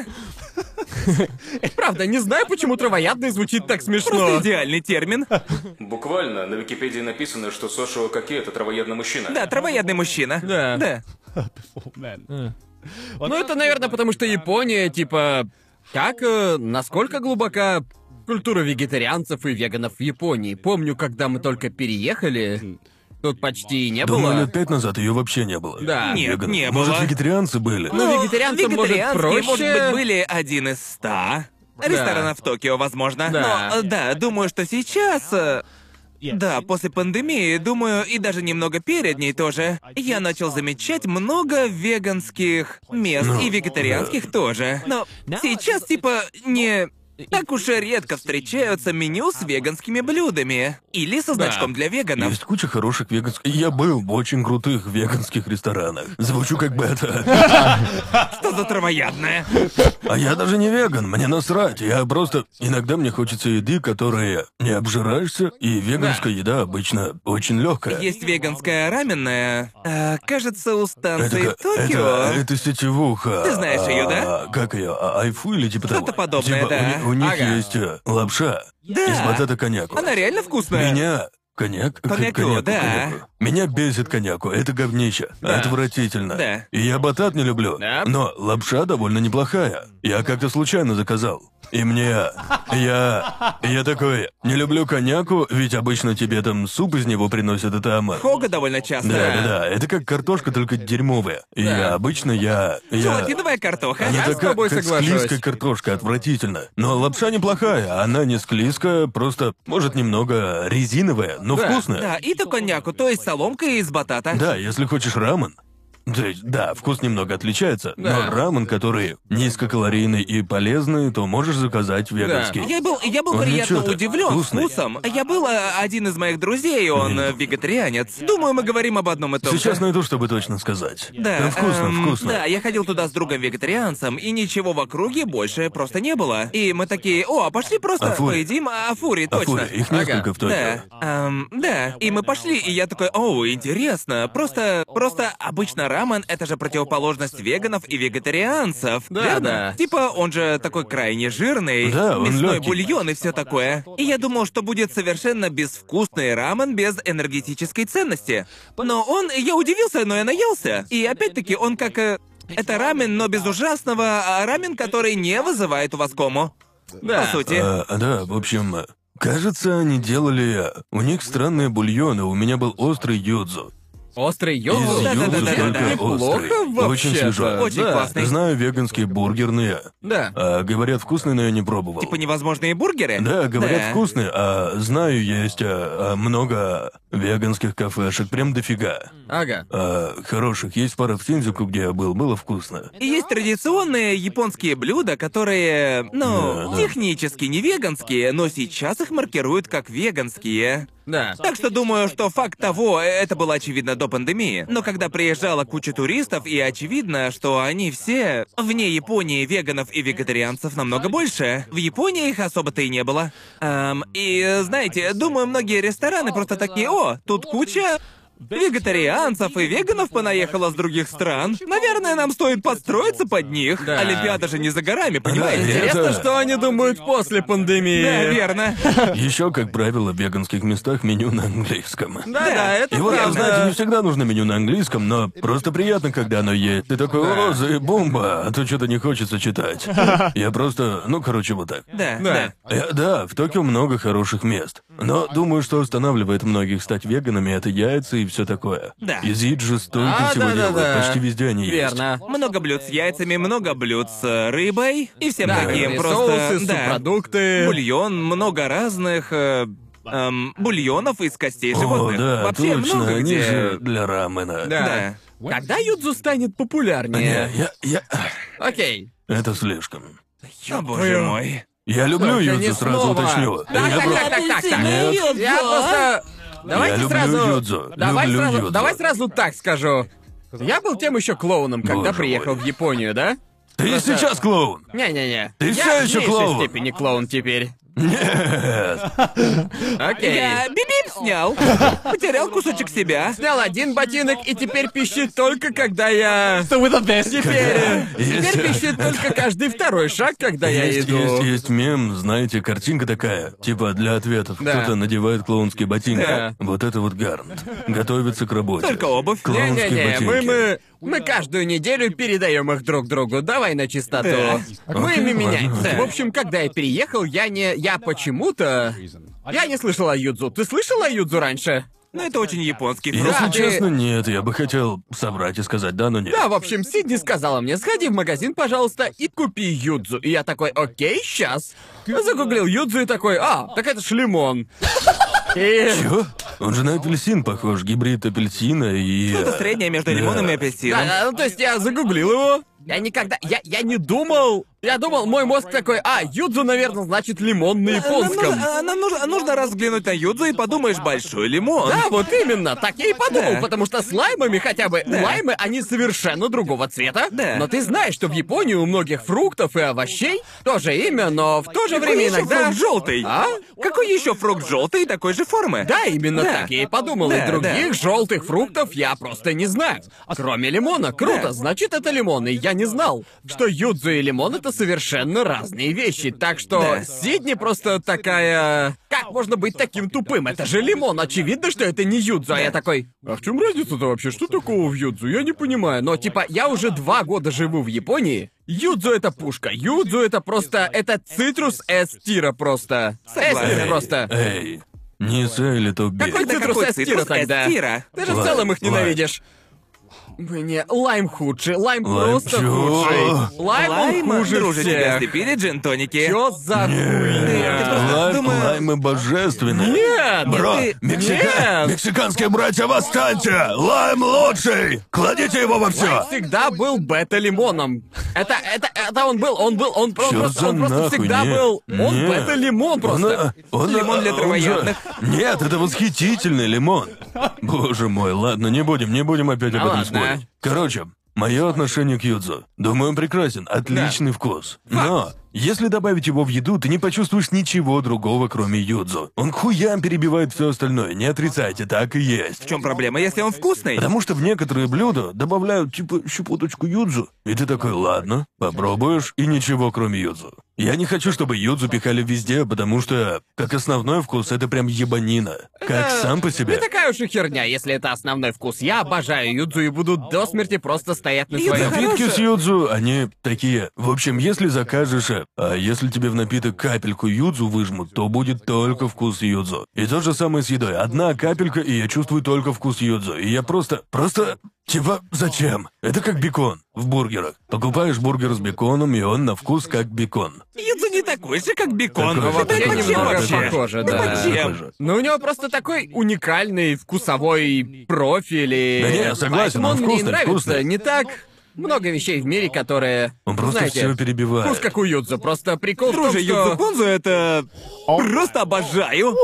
Правда, не знаю, почему травоядный звучит так смешно. Просто идеальный термин. Буквально на Википедии написано, что Сошио Каки это травоядный мужчина. Да, травоядный мужчина. Да. Да. Ну это, наверное, потому что Япония, типа... Как, э, насколько глубока культура вегетарианцев и веганов в Японии? Помню, когда мы только переехали, тут почти не Думаю, было. лет пять назад ее вообще не было. Да. Нет, Веганов. не Может, было. вегетарианцы были? Ну, вегетарианцам, может, вегетарианские, проще. может быть, были один из ста. Ресторанов в Токио, возможно. Да. Но, э, да, думаю, что сейчас... э, Да, после пандемии, думаю, и даже немного перед ней тоже, я начал замечать много веганских мест Ну, и вегетарианских тоже. Но сейчас, типа, не... Так уж и редко встречаются меню с веганскими блюдами. Или со значком для веганов. Есть куча хороших веганских... Я был в очень крутых веганских ресторанах. Звучу как бета. Что за травоядное? А я даже не веган, мне насрать. Я просто... Иногда мне хочется еды, которая не обжираешься, и веганская еда обычно очень легкая. Есть веганская раменная. а, кажется, у Это, станции ка- Токио. это, это сетевуха. Ты знаешь её, да? А, Как ее? Айфу или типа Что-то того? подобное, Типа, да. У, них Ага. есть э, лапша Да. из батата коньяку. Она реально вкусная. Меня... Коньяк? К- Коньяку, да. коньяку. Меня бесит коньяку, это говнище. Отвратительно. Да. И я батат не люблю. Да. Но лапша довольно неплохая. Я как-то случайно заказал. И мне... Я... Я такой... Не люблю коньяку, ведь обычно тебе там суп из него приносят, и там... Хога довольно часто. Да, да, да. Это как картошка, только дерьмовая. И Да. обычно я... я... Желатиновая картоха. Она Я с такая, тобой как соглашусь. склизкая картошка, отвратительно. Но лапша неплохая, она не склизкая, просто, может, немного резиновая, но Да, вкусная. Да, и то коньяку, то есть соломка из батата. Да, если хочешь рамен. То есть, да, вкус немного отличается, Да. но рамен, который низкокалорийный и полезный, то можешь заказать веганский. Я был, я был Он приятно ничего так, удивлен вкусный. вкусом. Я был э, один из моих друзей, он э, вегетарианец. Думаю, мы говорим об одном и том Сейчас же. найду, чтобы точно сказать. Да, Ну, вкусно, эм, вкусно. Да, я ходил туда с другом вегетарианцем, и ничего в округе больше просто не было. И мы такие, о, а пошли просто Афури. поедим афури, точно. фури, их несколько в Токио. Да, эм, да. И мы пошли, и я такой, о, интересно. Просто, просто обычно рамен это же противоположность веганов и вегетарианцев. Да, верно? да. Типа он же такой крайне жирный, Да, он мясной лёгкий. бульон и все такое. И я думал, что будет совершенно безвкусный рамен без энергетической ценности. Но он, я удивился, но я наелся. И опять-таки он как э, это рамен, но без ужасного, а рамен, который не вызывает у вас кому. Да. По сути. А, да, в общем, кажется, они делали... У них странные бульоны, у меня был острый юдзу. Острый Из йогурт. Да-да-да-да-да-да. юдзу Неплохо только острый. вообще. Очень свежо. Очень классный. Знаю веганские бургерные. Да. А, говорят, вкусные, но я не пробовал. Типа невозможные бургеры? Да, говорят, Да. вкусные, а знаю, есть а, а, много веганских кафешек, прям дофига. Ага. А, хороших. Есть пара в Синдзюку, где я был, было вкусно. И есть традиционные японские блюда, которые, ну, Да, да. технически не веганские, но сейчас их маркируют как веганские. Да. Так что думаю, что факт того, э, это было очевидно до пандемии. Но когда приезжала куча туристов, и очевидно, что они все... Вне Японии веганов и вегетарианцев намного больше. В Японии их особо-то и не было. Эм, и, знаете, думаю, многие рестораны просто такие, о, тут куча Вегетарианцев и веганов понаехало с других стран. Наверное, нам стоит подстроиться под них. Да. Олимпиада же не за горами, понимаете? Интересно, Это- что они думают после пандемии. Да, верно. Еще, как правило, в веганских местах меню на английском. Да, да, это И вот, правда. знаете, не всегда нужно меню на английском, но просто приятно, когда оно есть. Ты такой, о, заебумба, а то что-то не хочется читать. Я просто, ну, короче, вот так. Да, Да. да. Э, Да, в Токио много хороших мест. Но думаю, что останавливает многих стать веганами, это яйца и все такое. Да. И Зиджи столько А, всего да-да-да. почти везде они есть. Верно. Много блюд с яйцами, много блюд с э, рыбой и всем Да, таким. Просто соусы, да. субпродукты. Бульон, много разных э, эм, бульонов из костей О, животных. да, Вообще точно, много они где. же для рамена. Да. Да. Когда юдзу станет Не, популярнее? я, я... Окей. Это слишком. О, боже мой. Я люблю Только юдзу, не сразу снова. уточню. Так, Я так, про- так, так, так, так. Нет. Я просто... Давайте люблю сразу... юдзу, Давай люблю сразу... юдзу. Давай сразу так скажу. Я был тем еще клоуном, когда Боже приехал в Японию, да? Ты сейчас клоун. Не-не-не. Ты Я всё в ещё меньшей клоун. степени клоун теперь. Нет. Окей. Я бибип снял. Потерял кусочек себя. Снял один ботинок и теперь пищит только когда я... with a vest. Теперь... Есть- Теперь пищит только каждый второй шаг, когда я Есть, иду. есть, есть мем, знаете, картинка такая, типа для ответов. Да. Кто-то надевает клоунские ботинки. Да. Вот это вот Гарнт. Готовится к работе. Только обувь. Клоунские Не-не-не, ботинки. мы, мы, мы каждую неделю передаем их друг другу. Давай на чистоту. Да. Мы ими меняемся. В общем, когда я переехал, я не... Я почему-то... Я не слышал о Юдзу. Ты слышал о Юдзу раньше? Ну, это очень японский Если. Да, ты- честно, нет, я бы хотел соврать и сказать да, но нет. Да, в общем, Сидни сказала мне, сходи в магазин, пожалуйста, и купи Юдзу. И я такой, окей, сейчас. Загуглил Юдзу и такой, а, так это ж лимон. И... Чё? Он же на апельсин похож, гибрид апельсина и... Это среднее между Да. лимоном и апельсином. Да, ну, то есть я загуглил его. Я никогда... Я, я не думал... Я думал, мой мозг такой, а, юдзу, наверное, значит лимон на Нам японском. нужно, а, нам нужно, нужно раз взглянуть на Юдзу и подумаешь большой лимон. Да, вот именно, так я и подумал, Да. потому что с лаймами хотя бы, лаймы, они совершенно другого цвета. Да. Но ты знаешь, что в Японии у многих фруктов и овощей тоже имя, но в то же Какой время еще иногда... фрукт желтый? А? Какой еще фрукт желтый и такой же формы? Да, именно Да. так я и подумал. Да, и других желтых фруктов я просто не знаю. Кроме лимона. Круто, Да. значит это лимон, и я не знал, что юдзу и лимон это совершенно разные вещи. Так что Да. Сидни просто такая... Как можно быть таким тупым? Это же лимон, очевидно, что это не юдзу. А я такой, а в чем разница-то вообще? Что такого в юдзу? Я не понимаю. Но типа, я уже два года живу в Японии. Юдзу это пушка. Юдзу это просто... Это цитрус эс-тира просто. Согласен. Эс-тир просто. Эй, не сэй или то Какой цитрус эстира тогда? эстира? Ты же в целом их ненавидишь. Мне лайм худший, лайм, Лайм просто чё? худший. Лайм, он Лайм, хуже друже, тебя всех. слепили джин-тоники. Чё за хуйня? Лайм, думаю- лаймы божественные. Нет! Бро, ты- Мексика- Нет! мексиканские братья, восстаньте! Лайм лучший! Кладите его во все! Всегда был бета-лимоном. Это, это, это он был, он был, он, он просто, он просто всегда Нет, был. Он нет. бета-лимон просто. Он, он, Лимон для он же- травоядных. Нет, это восхитительный лимон. Боже мой, ладно, не будем, не будем опять об этом спорить. Короче, мое отношение к юдзу. Думаю, он прекрасен, отличный вкус. Но если добавить его в еду, ты не почувствуешь ничего другого, кроме юдзу. Он к хуям перебивает все остальное, не отрицайте, так и есть. В чем проблема, если он вкусный? Потому что в некоторые блюда добавляют типа щепоточку юдзу. И ты такой, ладно, попробуешь, и ничего кроме юдзу. Я не хочу, чтобы юдзу пихали везде, потому что, как основной вкус, это прям ебанина. Как Это сам по Не себе. такая уж и херня, если это основной вкус. Я обожаю юдзу и буду до смерти просто стоять на Юдзу своем. Напитки с юдзу, они такие. В общем, если закажешь, э, а если тебе в напиток капельку юдзу выжмут, то будет только вкус юдзу. И то же самое с едой. Одна капелька, и я чувствую только вкус юдзу. И я просто... Просто... Типа, зачем? Это как бекон в бургерах. Покупаешь бургер с беконом, и он на вкус как бекон. Юдзу не такой же, как бекон. Такой же, Да Вообще немного такой же. похоже, Да да. зачем? Но у него просто такой уникальный вкусовой профиль и... Да не, я согласен, Поэтому он мне и вкусный, нравится. вкусный. Не так много вещей в мире, которые... Он просто знаете, все перебивает. Вкус как у Юдзу. Просто прикол в том, Друже, что... Юдзу Понзу это... Просто обожаю.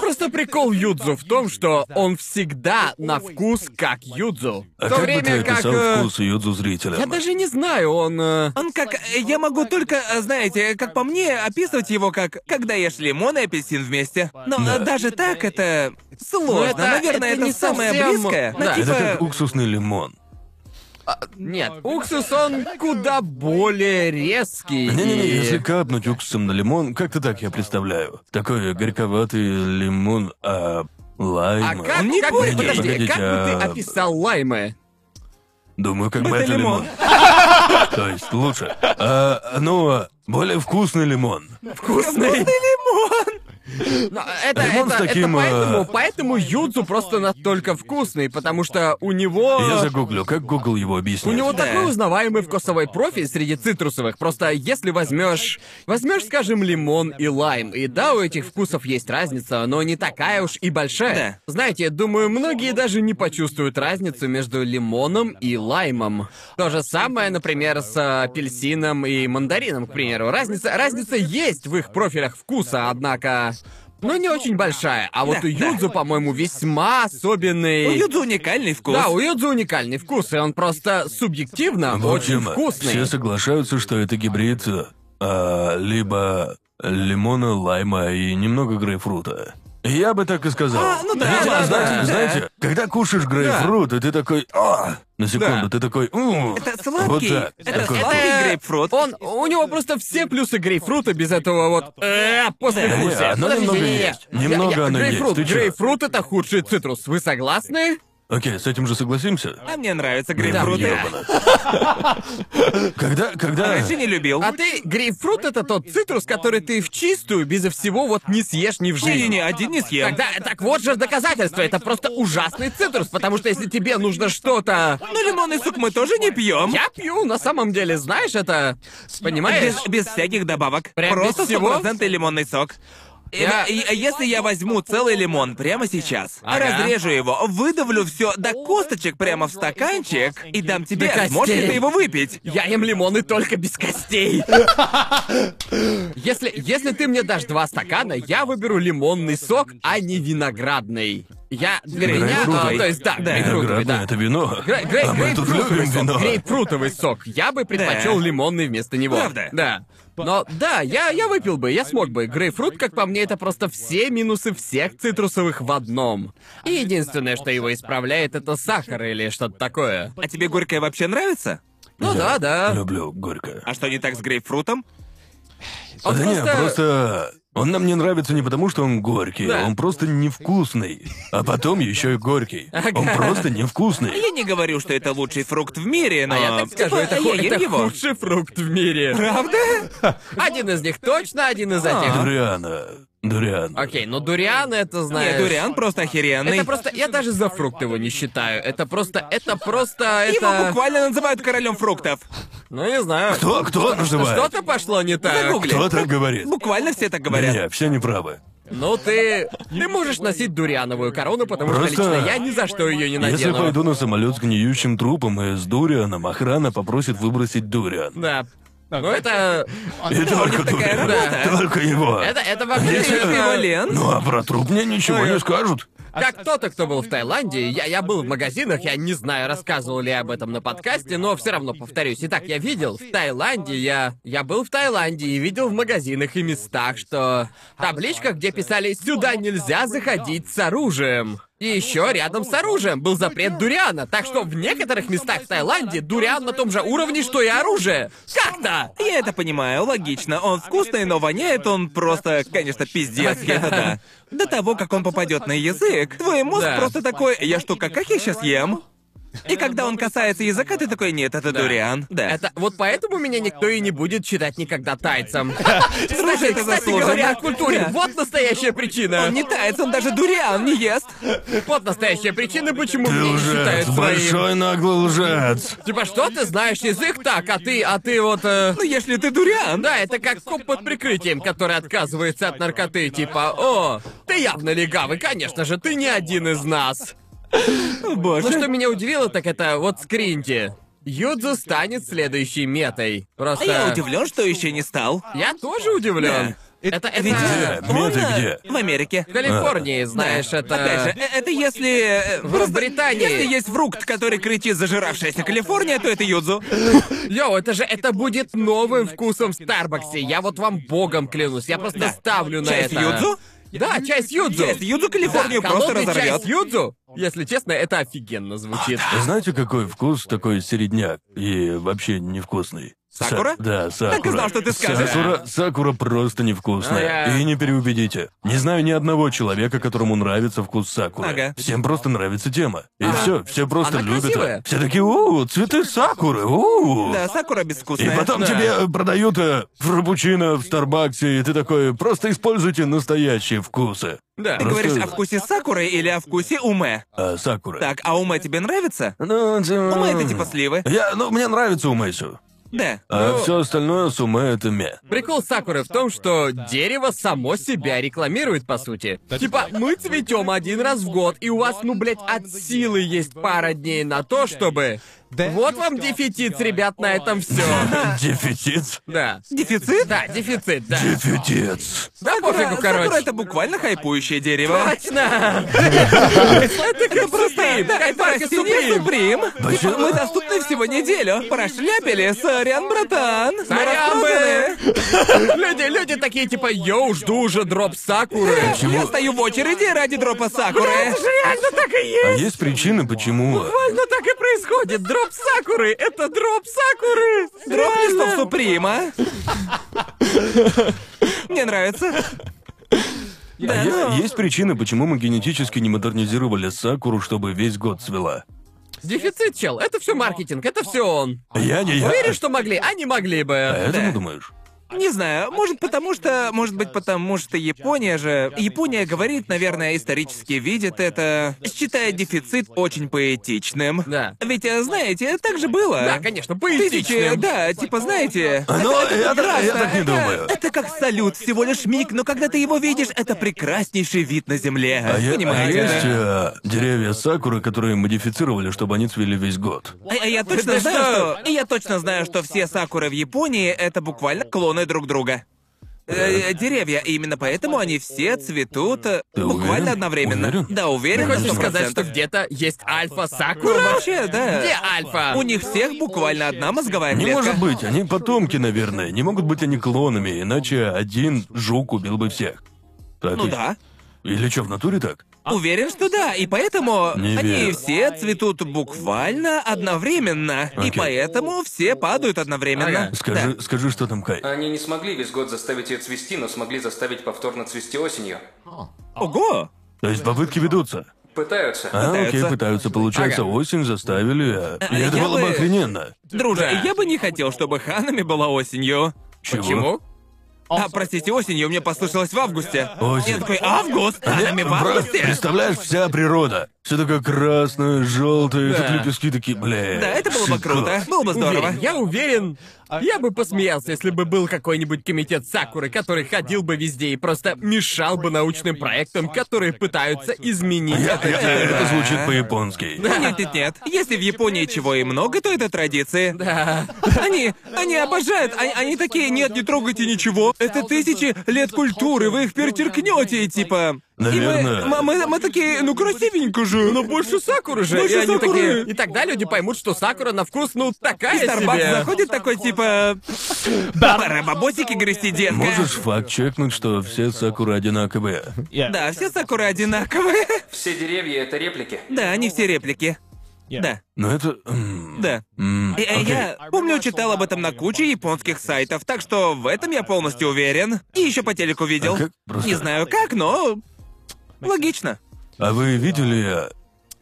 Просто прикол Юдзу в том, что он всегда на вкус как Юдзу. А в то как бы время ты как... описал э, вкус юдзу зрителям? Я даже не знаю, он... э, Он как... Я могу только, э, знаете, как по мне, описывать его как... Когда ешь лимон и апельсин вместе. Но Да. э, даже так это... Сложно. Ну, это- Наверное, это это, не самое совсем- близкое. Да. Ну, Это типа... как уксусный лимон. Нет, уксус он куда более резкий. Не-не-не, и- если капнуть уксусом на лимон, как-то так я представляю. Такой горьковатый лимон, а лайм. А как, Он не как бы, горький. подожди, Погодите, как бы ты а- описал лаймы? Думаю, как бы Это это лимон. лимон. То есть лучше. А, ну, а, более вкусный лимон. Вкусный. Но это, Лимон с это, таким, это поэтому, поэтому Юдзу просто настолько вкусный, потому что у него... Я загуглю, как Google его У объяснит. него Да. такой узнаваемый вкусовой профиль среди цитрусовых. Просто если возьмешь, возьмешь, скажем, лимон и лайм, и да, у этих вкусов есть разница, но не такая уж и большая. Знаете, думаю, многие даже не почувствуют разницу между лимоном и лаймом. То же самое, например, с апельсином и мандарином, к примеру. Разница, разница есть в их профилях вкуса, однако. Но не очень большая. А вот Да, у да. Юдзу, по-моему, весьма особенный. У Юдзу уникальный вкус. Да, у Юдзу уникальный вкус, и он просто субъективно В очень общем, вкусный. все соглашаются, что это гибрид а, либо лимона, лайма и немного грейпфрута. Я бы так и сказал. А, ну да, Ведь, да, знаете, да. знаете, когда кушаешь грейпфрут, и ты такой, а, на секунду, ты такой, «М». Это Вот сладкий. так. Это Такой, сладкий грейпфрут. Он, у него просто все плюсы грейпфрута без этого вот э, после Да не, вкуса. оно немного есть. Немного оно есть. грейпфрут, Ты чё? грейпфрут это худший цитрус. Вы согласны? Окей, с этим же согласимся? А мне нравятся грейпфруты. Когда, когда... Раньше не любил. А ты, грейпфрут это тот цитрус, который ты в чистую, безо всего вот не съешь ни в жизни. Не-не-не, один не съем. Тогда, так вот же доказательство, это просто ужасный цитрус, потому что если тебе нужно что-то... Но лимонный сок мы тоже не пьем. Я пью, на самом деле, знаешь, это... Понимаешь? Без, без всяких добавок. Прям без Просто всего? стопроцентный лимонный сок. Я- и- Если я возьму целый лимон прямо сейчас, Ага. разрежу его, выдавлю все до косточек прямо в стаканчик и дам тебе, До сможешь ли костей. ты его выпить? Я ем лимоны только без костей. Если, если ты мне дашь два стакана, я выберу лимонный сок, а не виноградный. Я для меня, а, то есть да, Да. грейпфрутовый, да. это вино. Грей- грей- а мы тут грейпфрутовый любим сок, вино. грейпфрутовый сок. Я бы предпочел Да. лимонный вместо него. Правда? Да. Но да, я, я выпил бы, я смог бы. Грейпфрут, как по мне, это просто все минусы всех цитрусовых в одном. И единственное, что его исправляет, это сахар или что-то такое. А тебе горькое вообще нравится? Ну да, да. Люблю горькое. А что не так с грейпфрутом? Он да не, просто- просто... Он нам не нравится не потому, что он горький, Да. он просто невкусный. А потом еще и горький. Он Ага. просто невкусный. Я не говорю, что это лучший фрукт в мире, но... А я так скажу, типа, это, ху- это его. худший фрукт в мире. Правда? Один из них точно, один из этих. Дуриана. Дуриан. Окей, ну дуриан это знаешь. Нет, дуриан просто охеренный. Это просто, я даже за фрукт его не считаю. Это просто, это просто, Его это... буквально называют королем фруктов. Ну не знаю. Кто, кто называет? Что-то пошло не так. Загугли. Кто так говорит? Буквально все так говорят. не, все неправы. Ну ты, ты можешь носить дуриановую корону, потому Просто- что лично я ни за что ее не Если надену. пойду на самолет с гниющим трупом и с дурианом, охрана попросит выбросить дуриан. Да. Ну это, И только такая работа. Только его. это, это вообще Если- Эквивалент. Ну а про труп мне ничего не скажут. Как кто-то, кто был в Таиланде, я, я был в магазинах, я не знаю, рассказывал ли я об этом на подкасте, но все равно повторюсь. Итак, я видел в Таиланде, я, я был в Таиланде и видел в магазинах и местах, что табличка, где писали «Сюда нельзя заходить с оружием». И еще рядом с оружием был запрет дуриана, так что в некоторых местах в Таиланде дуриан на том же уровне, что и оружие. Как-то! Я это понимаю, логично. Он вкусный, но воняет он просто, конечно, пиздец, это да. До того, как он попадет на язык, твой мозг Да. просто такой, я что, как я сейчас ем? И когда он касается языка, ты такой, нет, это дуриан. Да. Это вот поэтому меня никто и не будет считать никогда тайцем. Слушай, Кстати, это кстати заслуженно. говоря о культуре, Да. вот настоящая причина. Он не тает, он даже дуриан не ест. Вот настоящая причина, почему Ты меня не лжец, считают своим. большой наглый лжец. Типа, что ты знаешь язык так, а ты, а ты вот... э, Ну ешь ли ты дуриан? Да, это как коп под прикрытием, который отказывается от наркоты, типа, о, ты явно легавый, конечно же, ты не один из нас. Боже. Но что меня удивило, так это вот скриньте. Юдзу станет следующей метой. А Просто... я удивлен, что еще не стал. Я тоже удивлен. Это, это... Ведь- Где? Меты где? В Америке. В Калифорнии, знаешь, это... Опять же, э, это если... э, В просто Британии. Если есть фрукт, который кричит зажиравшаяся Калифорния, то это юдзу. Йоу, это же это будет новым вкусом в Старбаксе. Я вот вам богом клянусь. Я просто ставлю на Часть это. юдзу? Да, часть юдзу. Часть юдзу Калифорнию да, просто разорвет. часть юдзу. Если честно, это офигенно звучит. Знаете, какой вкус такой середняк и вообще невкусный? Са- Сакура? да, сакура. Так и знал, что ты скажешь. Сакура, сакура просто невкусная. А я- И не переубедите. Не знаю ни одного человека, которому нравится вкус сакуры. Ага. Всем просто нравится тема. И все, все просто Она любят. красивая. Все такие, у, цветы сакуры, у. Да, сакура И безвкусная. потом Да. тебе продают э, фрапучино в Старбаксе, и ты такой, просто используйте настоящие вкусы. Да. Ты говоришь о вкусе сакуры или о вкусе уме? А, сакура. Так, а уме тебе нравится? Ну, Уме это типа сливы. Я, ну, мне нравится умэсю. Да. А Ну- все остальное с уме это ме. Прикол Сакуры в том, что дерево само себя рекламирует, по сути. Типа, мы цветем один раз в год, и у вас, ну, блядь, от силы есть пара дней на то, чтобы... Вот вам дефицит, ребят, на этом все. Дефицит? Да. Дефицит? Да, дефицит, да. Дефицит. Да пофигу, Сакура короче. это буквально хайпующее дерево. Точно! Это Прости, не Суприм! Типа, мы доступны всего неделю. Прошляпили, сорян, братан. Мы Сорян. Люди, люди такие типа, йоу, жду уже дроп Сакуры. Я стою в очереди ради дропа сакуры. Это же реально так и есть! А есть причины, почему... Буквально так и происходит. Дроп Сакуры! Это дроп Сакуры! Дроп листов Supreme а. Мне нравится. Да, е- ну. есть причины, почему мы генетически не модернизировали сакуру, чтобы весь год цвела. Дефицит, чел. Это все маркетинг, это все он. Я не я. Уверен, что могли, а не могли А бы. этому думаешь? Не знаю, может потому что... Может быть потому что Япония же... Япония говорит, наверное, исторически видит это, считая дефицит очень поэтичным. Да. Ведь, знаете, так же было. Да, конечно, Тысячи, поэтичным. да, типа, знаете... Ну, это- это я так- прекрасно. я так не Это- думаю. Это как салют, всего лишь миг, но когда ты его видишь, это прекраснейший вид на земле. А, я- а Понимаете? есть э, деревья сакуры, которые модифицировали, чтобы они цвели весь год. А, а я точно Это знаю, что? что... Я точно знаю, что все сакуры в Японии — это буквально клоны друг друга. Э, э, деревья, и именно поэтому они все цветут э, Ты буквально уверен? одновременно. Уверен? Да, уверен. Ты хочешь 100%. сказать, что где-то есть альфа Ну, Сакура? вообще, да. Где альфа? У них всех буквально одна мозговая Не клетка. может быть, они потомки, наверное. Не могут быть они клонами, иначе один жук убил бы всех. Так Ну ведь? да. Или что, в натуре так? Уверен, что да, и поэтому Не они верю. все цветут буквально одновременно. И Окей. поэтому все падают одновременно. Ага. Скажи, скажи, что там, Кай. Они не смогли весь год заставить ее цвести, но смогли заставить повторно цвести осенью. Да. Ого! То есть попытки ведутся? Пытаются. А, окей, Пытаются. пытаются. Получается, Ага. осень заставили. а, И это я было бы бы- охрененно. Друже, я бы не хотел, чтобы Ханами была осенью. Чего? Почему? А, простите, осенью мне послышалось в августе. Осень. Я такой, август? Ханами в Бро, августе? представляешь, вся природа. Все такое красное, желтое, Да. как лепестки такие, бля. Да, это было бы круто. Было бы здорово. Уверен, я уверен. Я бы посмеялся, если бы был какой-нибудь комитет Сакуры, который ходил бы везде и просто мешал бы научным проектам, которые пытаются изменить это я- дело. это звучит по-японски. Ну, Нет, нет, нет. Если в Японии чего и много, то это традиции. Да. Они, они обожают, они, они такие, нет, не трогайте ничего. Это тысячи лет культуры, вы их перечеркнете, и типа... И Наверное. мы, мы, мы такие, ну красивенько же. Но больше Сакуры же. Больше и они Сакуры. такие. И тогда люди поймут, что Сакура на вкус, ну, такая И Старбакс себе. заходит такой, типа... Пора бабосики грести, детка. Можешь факт чекнуть, что все сакуры одинаковые. Да, все сакуры одинаковые. Все деревья — это реплики. Да, они все реплики. Да, Но это... м, да. И, э, окей. Я помню, читал об этом на куче японских сайтов, так что в этом я полностью уверен. И еще по телеку видел. А как? Просто- Не знаю как, но логично. А вы видели,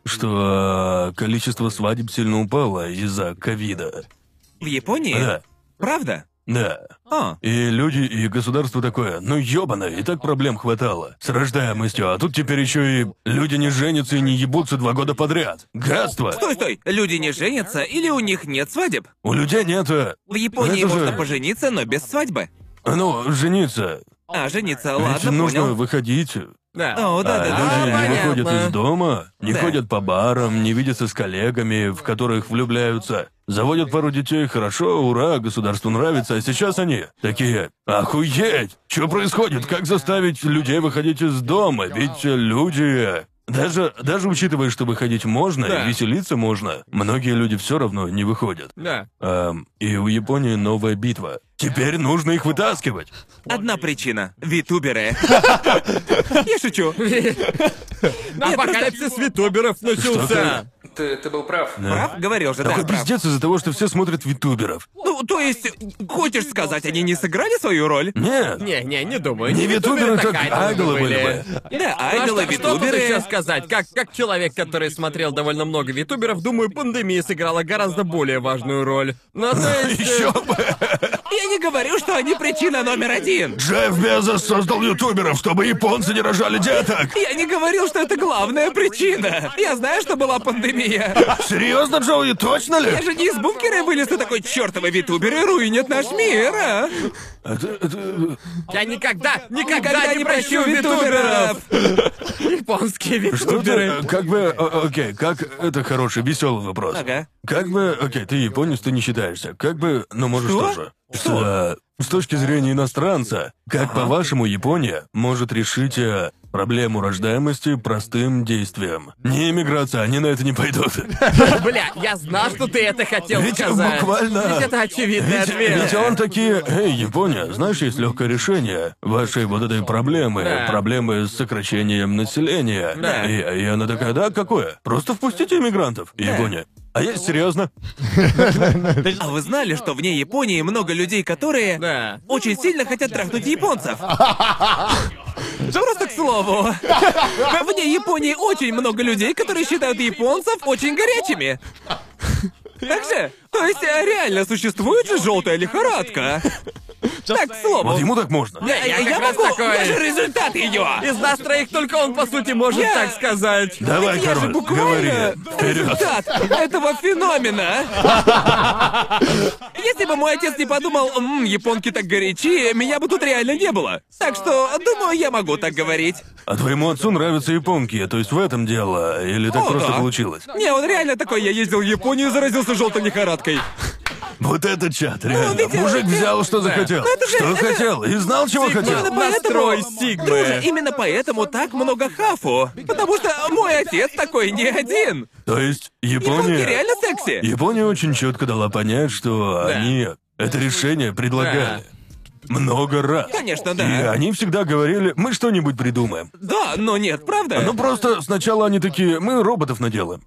что э, количество свадеб сильно упало из-за ковида? В Японии? Да, Правда? да. А, И люди, и государство такое, ну ёбано, и так проблем хватало с рождаемостью, а тут теперь еще и люди не женятся и не ебутся два года подряд. Гадство! стой, стой. Люди не женятся или у них нет свадеб? У людей нет... э, В Японии Это же- можно пожениться, но без свадьбы. Ну, жениться. А, жениться, Ведь ладно, нужно понял. выходить. Да. О, да, а да, люди да. не понятно. выходят из дома, не Да. ходят по барам, не видятся с коллегами, в которых влюбляются. Заводят пару детей, хорошо, ура, государству нравится, а сейчас они такие, охуеть, что происходит, как заставить людей выходить из дома, ведь люди... Даже, даже учитывая, что выходить можно Да. и веселиться можно, многие люди все равно не выходят. Да. Ам, и у Японии новая битва. Теперь нужно их вытаскивать. Одна причина. Витуберы. Я шучу. Апокалипсис витуберов начался. Ты, ты был прав. Прав? Говорил же, да, Такой прав. пиздец из-за того, что все смотрят витуберов. Ну, то есть, хочешь сказать, они не сыграли свою роль? Нет. Не, не, не думаю. Не витуберы, как айдолы были бы. Да, Ну, а айдолы, что, что тут витуберы. еще сказать? Как, как человек, который смотрел довольно много витуберов, думаю, пандемия сыграла гораздо более важную роль. Ну, то есть... э, Еще бы! Я не говорю, что они причина номер один. Джефф Безос создал ютуберов, чтобы японцы не рожали деток. Я не говорил, что это главная причина. Я знаю, что была пандемия. Серьезно, Джоуи, точно ли? Я же не из бункера вылез, и такой чертовы витуберы руинят наш мир, а? Это, это- Я никогда, никогда, не прощу витуберов! Японские Что витуберы. ты, как бы, о- окей, как, это хороший, веселый вопрос. Ага. Как бы, окей, ты японец, ты не считаешься. Как бы, ну можешь Что? тоже. Что? С точки зрения иностранца, как по-вашему Япония может решить э, проблему рождаемости простым действием? Не иммиграция, они на это не пойдут. Бля, я знал, что ты это хотел Ведь сказать. буквально- Ведь это очевидный Ведь, ответ. ведь он такие, эй, Япония, знаешь, есть легкое решение вашей вот этой проблемы, Да. проблемы с сокращением населения. Да. И, и она такая, да, какое? Просто впустите иммигрантов. Япония. А я серьезно? А вы знали, что вне Японии много людей, которые Да. очень сильно хотят трахнуть японцев? Просто к слову. Вне Японии очень много людей, которые считают японцев очень горячими. Так же? То есть э, реально существует же желтая лихорадка. Так, к слову. Вот ему так можно. Я, я я как раз могу, такой. я же результат ее. Из нас троих только он, по сути, может Я- так сказать. Давай, Я же король, буквально говори. Результат этого феномена. Если бы мой отец не подумал, «М, японки так горячи, меня бы тут реально не было. Так что, думаю, я могу так говорить. А твоему отцу нравятся японки, то есть в этом дело, или так О, просто да. получилось? Не, он реально такой, я ездил в Японию и заразился желтой лихорадкой. Вот это чат, реально. ведь, Мужик э, взял, что захотел. это же- Что это- хотел, и знал, чего хотел. Именно поэтому... Настрой Сигмы. Друже, именно поэтому так много хафу. Потому что мой отец такой не один. То есть Японки Япония... реально секси. Япония очень четко дала понять, что они это решение предлагали. Много раз. Конечно, да. И они всегда говорили, мы что-нибудь придумаем. Да, но нет, правда? Ну просто сначала они такие, мы роботов наделаем.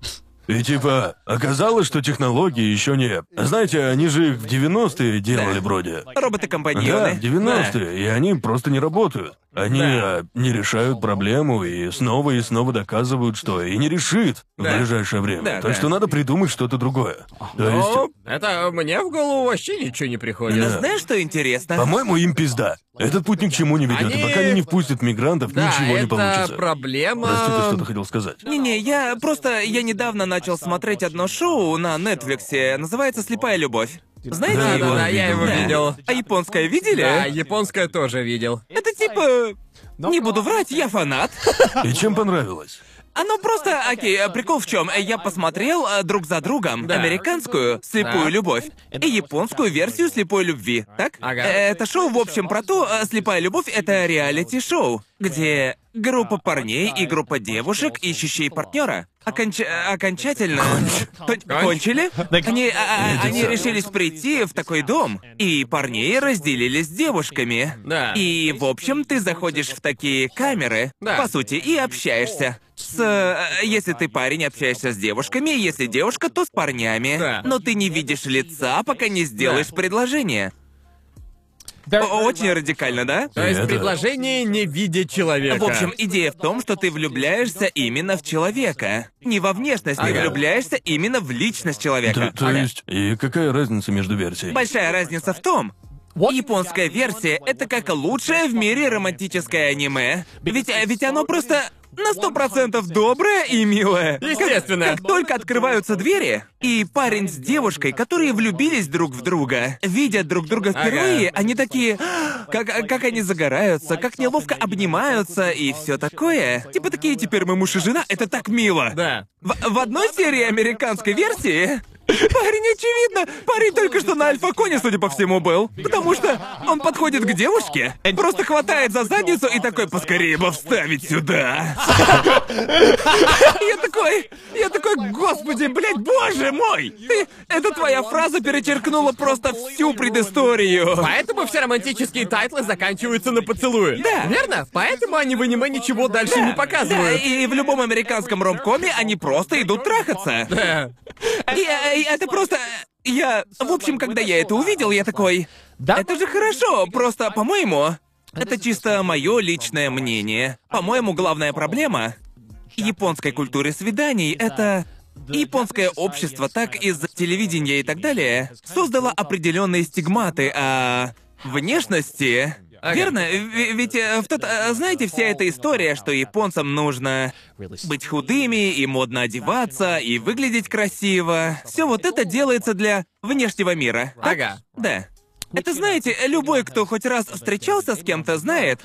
И типа, оказалось, что технологии еще не... Знаете, они же их в 90-е делали Да. вроде. Да, Роботы-компаньоны. в 90-е, и они просто не работают. Они Да. а, не решают проблему и снова и снова доказывают, что и не решит в Да. ближайшее время. Да, так да. что надо придумать что-то другое. То есть, Ну, это мне в голову вообще ничего не Но приходит. знаешь, что интересно? по-моему, им пизда. Этот путь ни к чему не ведет, и Они- пока они не впустят мигрантов, Да, ничего не это получится. проблема... Прости, ты что-то хотел сказать. Не-не, я просто... Я недавно начал смотреть одно шоу на Нетфликсе. Называется «Слепая любовь». Знаете Да, его? да, да, я его Да. видел. А японское видели? Да, японское тоже видел. Это типа... Не буду врать, я фанат. И чем понравилось? Оно просто, окей, прикол в чем? Я посмотрел а, друг за другом Да. американскую слепую Да. любовь и японскую версию слепой любви, так? Ага. Э, Это шоу, в общем, про то, а, слепая любовь это реалити-шоу, где группа парней и группа девушек, ищущие партнера, оконч- окончательно Кон- кончили. Они, а, а, они решились прийти в такой дом, и парней разделили с девушками. Да. И, в общем, ты заходишь в такие камеры, Да. по сути, и общаешься. С... э, Если ты парень, общаешься с девушками, если девушка, то с парнями. Да. Но ты не видишь лица, пока не сделаешь предложение. Очень радикально, да? То есть предложение не видя человека. В общем, идея в том, что ты влюбляешься именно в человека. Не во внешность, ты Ага. влюбляешься именно в личность То, человека. то есть, и какая разница между версиями? Большая разница в том, японская версия — это как лучшее в мире романтическое аниме. Ведь, э, ведь оно просто на сто процентов доброе и милое. Естественно. Как, как только открываются двери, и парень с девушкой, которые влюбились друг в друга, видят друг друга впервые, Ага. они такие, «А, как, как они загораются, как неловко обнимаются и все такое. Типа такие, теперь мы муж и жена, это так мило. Да. В, в одной серии американской версии парень, очевидно, парень только что на альфа-коне, судя по всему, был. Потому что он подходит к девушке, просто хватает за задницу и такой, поскорее бы вставить сюда. Я такой, я такой, господи, блядь, боже мой! Ты, эта твоя фраза перечеркнула просто всю предысторию. Поэтому все романтические тайтлы заканчиваются на поцелуе. Да. Верно? Поэтому они в аниме ничего дальше Да, не показывают. Да, и в любом американском ромкоме они просто идут трахаться. Да. И, э, это просто... Я... В общем, когда я это увидел, я такой... Это же хорошо, просто, по-моему... Это чисто мое личное мнение. По-моему, главная проблема японской культуры свиданий — это... Японское общество так из телевидения и так далее создало определенные стигматы о внешности. Верно? В- Ведь э, в тот, э, знаете, вся эта история, что японцам нужно быть худыми и модно одеваться и выглядеть красиво. Все вот это делается для внешнего мира. так? Ага. Да. Это знаете, любой, кто хоть раз встречался с кем-то, знает,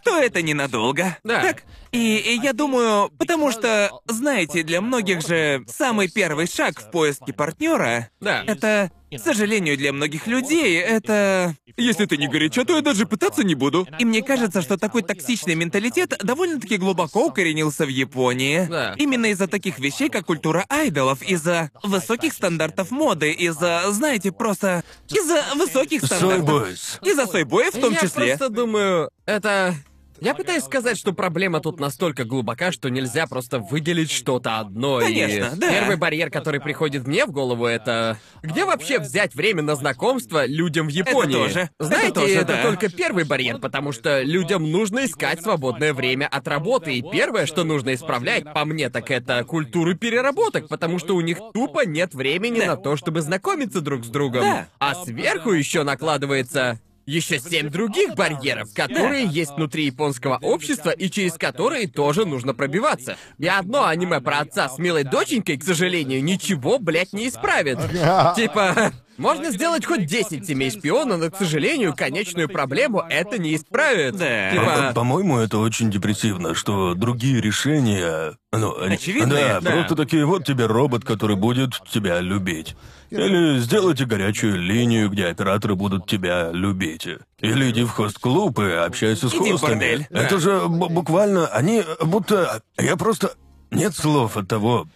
что это ненадолго. Да. Так? И, и я думаю, потому что, знаете, для многих же самый первый шаг в поиске партнера Да. это, к сожалению, для многих людей, это... Если ты не горячо, то я даже пытаться не буду. И мне кажется, что такой токсичный менталитет довольно-таки глубоко укоренился в Японии. Да. Именно из-за таких вещей, как культура айдолов, из-за высоких стандартов моды, из-за, знаете, просто... Из-за высоких стандартов. Сойбойс. Из-за сойбоев в том Я числе. просто думаю, это... Я пытаюсь сказать, что проблема тут настолько глубока, что нельзя просто выделить что-то одно. Конечно, и да. Первый барьер, который приходит мне в голову, это... Где вообще взять время на знакомство людям в Японии? тоже. Это Знаете, тоже, это да. только первый барьер, потому что людям нужно искать свободное время от работы. И первое, что нужно исправлять, по мне, так это культуру переработок, потому что у них тупо нет времени Да. на то, чтобы знакомиться друг с другом. Да. А сверху еще накладывается еще семь других барьеров, которые есть внутри японского общества и через которые тоже нужно пробиваться. И одно аниме про отца с милой доченькой, к сожалению, ничего, блядь, не исправит. Типа, можно сделать хоть 10 семей шпиона, но, к сожалению, конечную проблему это не исправит. Да. По- Типа, По-моему, это очень депрессивно, что другие решения... Ну, они- Очевидные, Да, да. просто такие, вот тебе робот, который будет тебя любить. Или сделайте горячую линию, где операторы будут тебя любить. Или иди в хост-клуб и общайся с Иди в хостами. бордель. Это же б- буквально... Они будто... Я просто... Нет слов от того...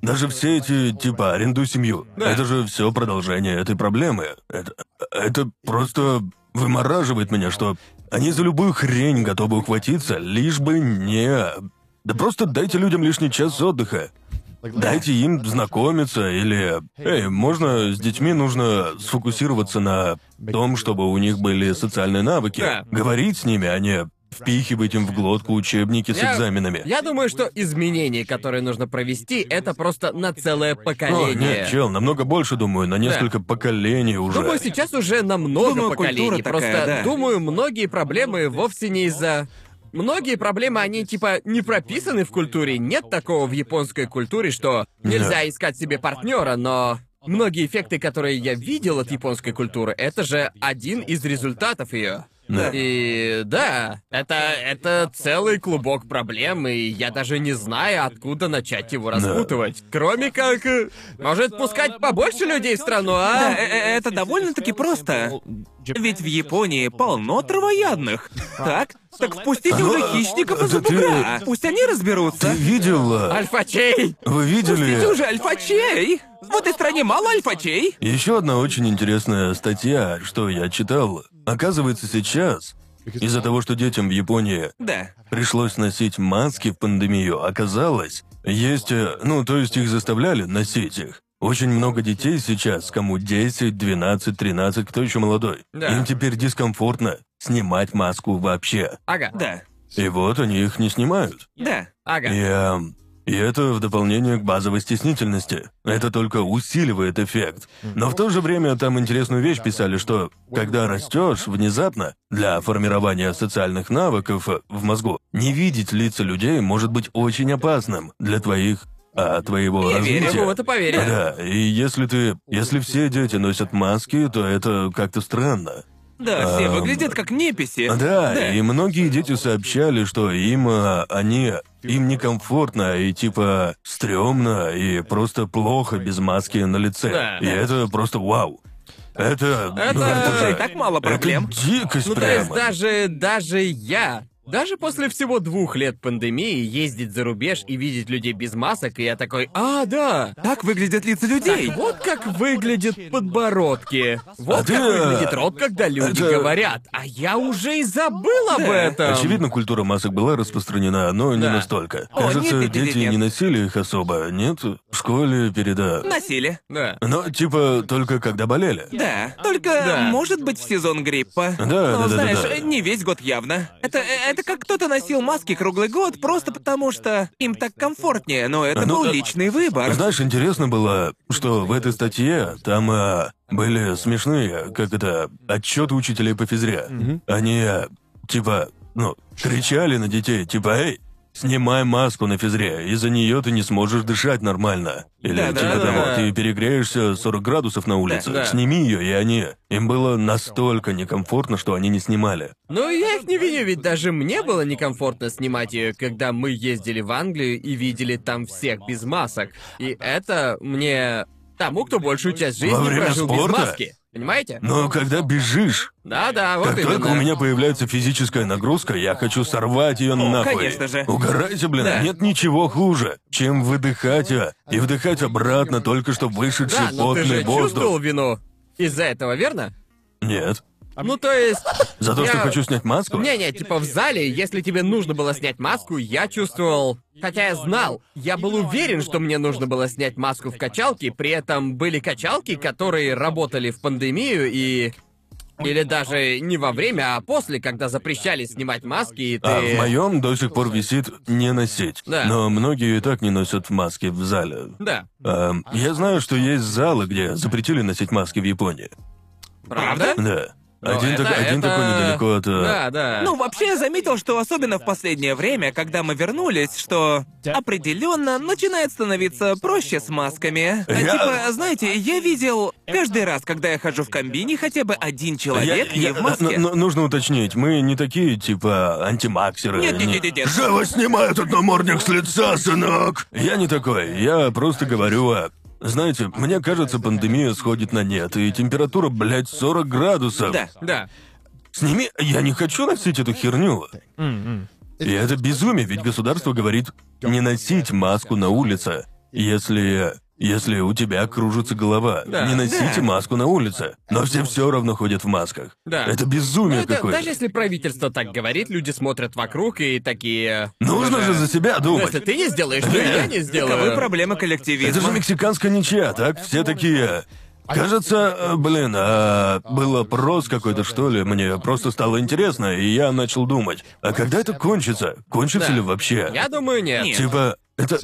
Даже все эти, типа, арендуй семью. Это же все продолжение этой проблемы. Это, это просто вымораживает меня, что они за любую хрень готовы ухватиться, лишь бы не... Да просто дайте людям лишний час отдыха. Дайте им знакомиться или... Эй, можно с детьми нужно сфокусироваться на том, чтобы у них были социальные навыки. Да. Говорить с ними, а не впихивать им в глотку учебники с Я- экзаменами. Я думаю, что изменения, которые нужно провести, это просто на целое О, поколение. нет, чел, намного больше, думаю, на несколько поколений уже. Думаю, сейчас уже на много Думаю, поколений. культура такая, Просто да. думаю, многие проблемы вовсе не из-за. Многие проблемы, они типа не прописаны в культуре. Нет такого в японской культуре, что нельзя искать себе партнера, но многие эффекты, которые я видел от японской культуры, это же один из результатов ее. Да. И да, это, это целый клубок проблем, и я даже не знаю, откуда начать его распутывать. Кроме как, может, пускать побольше людей в страну, Да, а? э- э- это довольно-таки просто. Ведь в Японии полно травоядных. Так? Так впустите уже хищников из бугра. Пусть они разберутся. Ты видел? а, Альфачей! Вы Пустите видели? уже альфачей. В этой стране мало альфачей. Еще одна очень интересная статья, что я читал. Оказывается, сейчас, из-за того, что детям в Японии Да. пришлось носить маски в пандемию, оказалось, есть, э, ну, то есть их заставляли носить их. Очень много детей сейчас, кому 10, 12, 13, кто еще молодой. Да. Им теперь дискомфортно снимать маску вообще. Ага. Да. И вот они их не снимают. Да. Ага. И, эм, и это в дополнение к базовой стеснительности. Это только усиливает эффект. Но в то же время там интересную вещь писали, что когда растешь внезапно, для формирования социальных навыков э, в мозгу, не видеть лица людей может быть очень опасным для твоих а, твоего Я верю. развития. Могу в это поверить. Да, и если ты... Если все дети носят маски, то это как-то странно. Да, все Эм, выглядят как неписи. Да, и многие дети сообщали, что им а, они им некомфортно и типа стрёмно и просто плохо без маски на лице. Да. И это просто вау. Это, ну, Это- И так мало проблем. Это дикость Ну, то есть даже, даже я, даже после всего двух лет пандемии ездить за рубеж и видеть людей без масок, и я такой, а, да, Так выглядят лица людей. вот как выглядят подбородки. Вот А ты, как э, выглядит рот, когда люди это- говорят. А я уже и забыл об Да. этом. Очевидно, культура масок была распространена, но не Да. настолько. О, Кажется, нет, нет, нет, дети нет. не носили их особо, нет? В школе переда. Носили. Да. Но типа только когда болели. Да. Только, Да. может быть, в сезон гриппа. Да, Но, да, да, знаешь, да, да. не весь год явно. Это, это как кто-то носил маски круглый год просто потому, что им так комфортнее, но это Ну, был да. личный выбор. Знаешь, интересно было, что в этой статье там а, были смешные, как это, отчеты учителей по физре. Они, а, типа, ну, кричали на детей, типа, эй, снимай маску на физре, из-за нее ты не сможешь дышать нормально. Или Да-да, типа того, да. ты перегреешься 40 градусов на улице, Да. сними ее, и они... Им было настолько некомфортно, что они не снимали. Ну, я их не виню, ведь даже мне было некомфортно снимать ее, когда мы ездили в Англию и видели там всех без масок. И это мне... Тому, кто большую часть жизни прожил без маски. Понимаете? Но когда бежишь, Да-да, вот Как именно. только у меня появляется физическая нагрузка, я хочу сорвать ее нахуй. конечно же. Угорайте, блин, Да. нет ничего хуже, чем выдыхать а, и вдыхать обратно только что вышедший Да, но ты потный же воздух. чувствовал вину из-за этого, верно? Нет. Ну, то есть... За то, что Я- хочу снять маску? Не-не, типа в зале, если тебе нужно было снять маску, я чувствовал... Хотя я знал, я был уверен, что мне нужно было снять маску в качалке, при этом были качалки, которые работали в пандемию и... Или даже не во время, а после, когда запрещали снимать маски, и ты... А в моем до сих пор висит не носить. Да. Но многие и так не носят маски в зале. Да. Ам, я знаю, что есть залы, где запретили носить маски в Японии. Правда? Да. Но Один, это- так- один это- такой недалеко от... э, Да, да. Ну, вообще, я заметил, что особенно в последнее время, когда мы вернулись, что определенно начинает становиться проще с масками. А Я- Типа, знаете, я видел каждый раз, когда я хожу в комбине, хотя бы один человек Я- не я- в маске. н- н- нужно уточнить, мы не такие, типа, антимаксеры. Нет, нет, не- нет, нет, нет. Живо снимай этот намордник с лица, сынок! Я не такой, я просто говорю о... Знаете, мне кажется, пандемия сходит на нет, и температура, блядь, 40 градусов. Да. Да. Сними... Я не хочу носить эту херню. И это безумие, ведь государство говорит не носить маску на улице, если... Если у тебя кружится голова, Да. не носите Да. маску на улице. Но все все равно ходят в масках. Да. Это Ну, безумие это- какое-то. даже если правительство так говорит, люди смотрят вокруг и такие... Нужно же за себя Ну, думать. Если ты не сделаешь, то и я не Таковы сделаю. проблемы Это же коллективизма. мексиканская ничья, так? Все такие... Кажется, э, блин, а был опрос какой-то, что ли, мне просто стало интересно, и я начал думать, а когда это кончится? Кончится Да. ли вообще? Я думаю. Нет. Типа, это...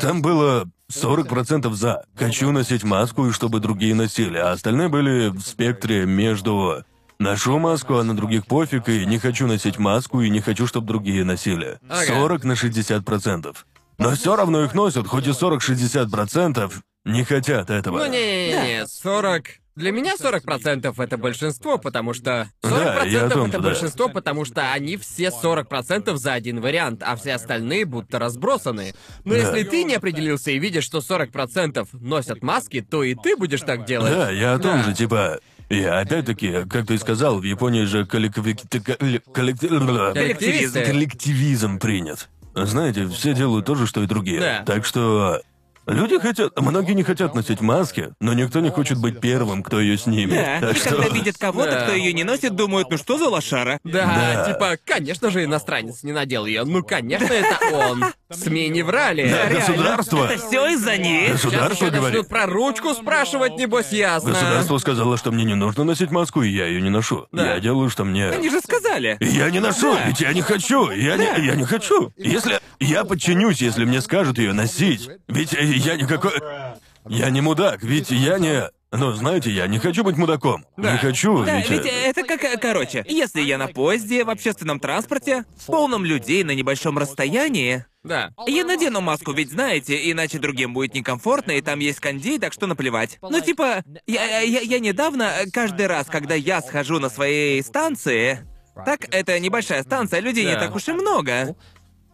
Там было 40% за. Хочу носить маску, и чтобы другие носили, а остальные были в спектре между... Ношу маску, а на других пофиг, и не хочу носить маску, и не хочу, чтобы другие носили. Ага. 40 на 60%. Но все равно их носят, хоть и 40-60% не хотят этого. Ну, не-не-не, 40... Для меня 40% это большинство, потому что... 40% Да, я о том, это да. большинство, потому что они все 40% за один вариант, а все остальные будто разбросаны. Но Да. если ты не определился и видишь, что 40% носят маски, то и ты будешь так делать. Да, я о том Да. же, типа... Я опять-таки, как ты сказал, в Японии же коллективи- коллек- коллектив- Коллективисты. коллективизм принят. Знаете, все делают то же, что и другие. Да. Так что... Люди хотят... Многие не хотят носить маски, но никто не хочет быть первым, кто ее снимет. Да, так и что... когда видят кого-то, Да. кто ее не носит, думают, ну что за лошара? Да, Да. типа, конечно же, иностранец не надел ее. Ну, конечно, это он. СМИ не врали. Да, Реально. государство... Это все из-за них. Сейчас Государство еще говорит... начнут про ручку спрашивать, небось, ясно. Государство сказало, что мне не нужно носить маску, и я ее не ношу. Да. Я делаю, что мне... Они же сказали. Я не ношу, Да. ведь я не хочу, я не, я не хочу. Если я подчинюсь, если мне скажут ее носить, ведь э, я никакой, я не мудак, ведь я не, ну знаете, я не хочу быть мудаком, не хочу, Да, ведь, э, ведь это как, э, короче, если я на поезде, в общественном транспорте, с полным людей на небольшом расстоянии, Да. я надену маску, ведь знаете, иначе другим будет некомфортно, и там есть кондей, так что наплевать. Ну, типа, я, я, я недавно, э, каждый раз, когда я схожу на своей станции, так, это небольшая станция, людей не Да. так уж и много.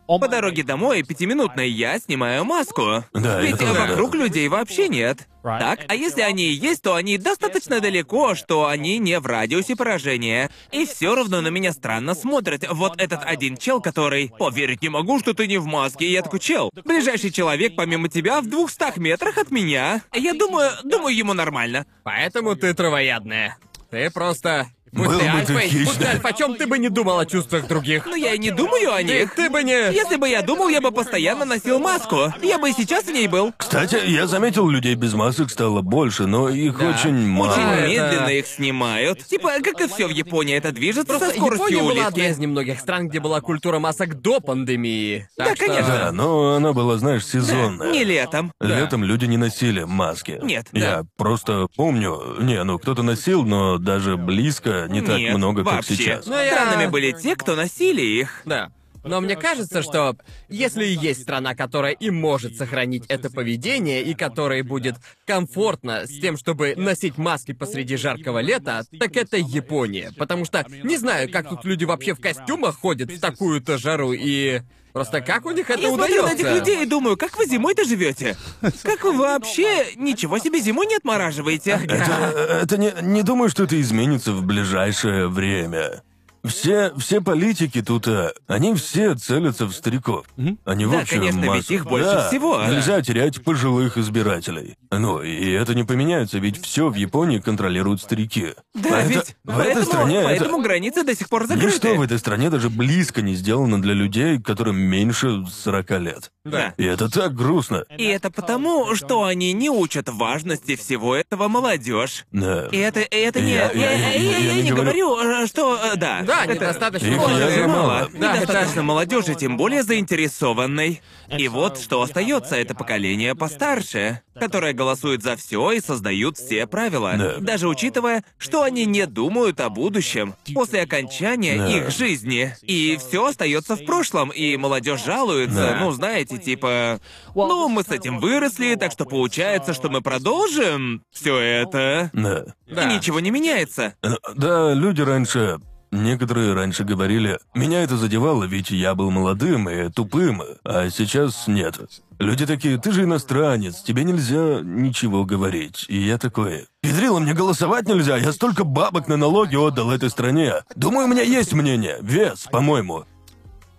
По дороге домой, пятиминутной, я снимаю маску. Да, Ведь это да. вокруг людей вообще нет. Так, а если они и есть, то они достаточно далеко, что они не в радиусе поражения. И все равно на меня странно смотрят. Вот этот один чел, который «Поверить не могу, что ты не в маске». И я такой, чел, ближайший человек помимо тебя в двухстах метрах от меня. Я думаю, думаю, ему нормально. Поэтому ты травоядная. Ты просто... Будь Был ты бы ты альфой, будь ты хищным. альфачом, ты бы не думал о чувствах других. Но я и не думаю о них. ты бы не... Если бы я думал, я бы постоянно носил маску. Я бы и сейчас в ней был. Кстати, я заметил, людей без масок стало больше, но их Да. очень мало. Очень это- медленно их снимают. Типа, как и все в Японии, это движется Просто со скоростью Япония была улитки. одна из немногих стран, где была культура масок до пандемии. Да, Так что- конечно. Да, но она была, знаешь, сезонная. Не летом. Летом люди не носили маски. Нет, Я просто помню, не, ну кто-то носил, но даже близко не так Нет, много, как вообще. сейчас. Ну, я- Странными были те, кто носили их. Да. Но мне кажется, что если есть страна, которая и может сохранить это поведение, и которой будет комфортно с тем, чтобы носить маски посреди жаркого лета, так это Япония. Потому что не знаю, как тут люди вообще в костюмах ходят в такую-то жару, и просто как у них это Я смотрю на удается. этих людей и думаю, как вы зимой-то живете? Как вы вообще ничего себе зимой не отмораживаете? Это, это не, не думаю, что это изменится в ближайшее время. Все, все политики тут, а, они все целятся в стариков. Они в Да, общую конечно, ведь массу. их больше Да, всего. Нельзя терять пожилых избирателей. Ну, и это не поменяется, ведь все в Японии контролируют старики. Да, А это- ведь в поэтому, этой стране это- поэтому границы до сих пор закрыты. Ничто в этой стране даже близко не сделано для людей, которым меньше 40 лет. Да. И это так грустно. И это потому, что они не учат важности всего этого молодежь. Да. И это, и это не... Я- Я, я- я- я- я я не не говорю- говорю, э, что... э, Да. Да, это- недостаточно Их молодежи. явно мало. Да, Недостаточно это- молодежи, тем более заинтересованной. И вот что остается, это поколение постарше, которое голосует за все и создают все правила. Да. Даже учитывая, что они не думают о будущем после окончания Да. их жизни. И все остается в прошлом, и молодежь жалуется. Да. Ну, знаете, типа. Ну, мы с этим выросли, так что получается, что мы продолжим все это. Да. Да. И ничего не меняется. Э, Да, люди раньше... Некоторые раньше говорили, меня это задевало, ведь я был молодым и тупым, а сейчас нет. Люди такие, ты же иностранец, тебе нельзя ничего говорить. И я такой, Педрила, мне голосовать нельзя, я столько бабок на налоги отдал этой стране. Думаю, у меня есть мнение, вес, по-моему.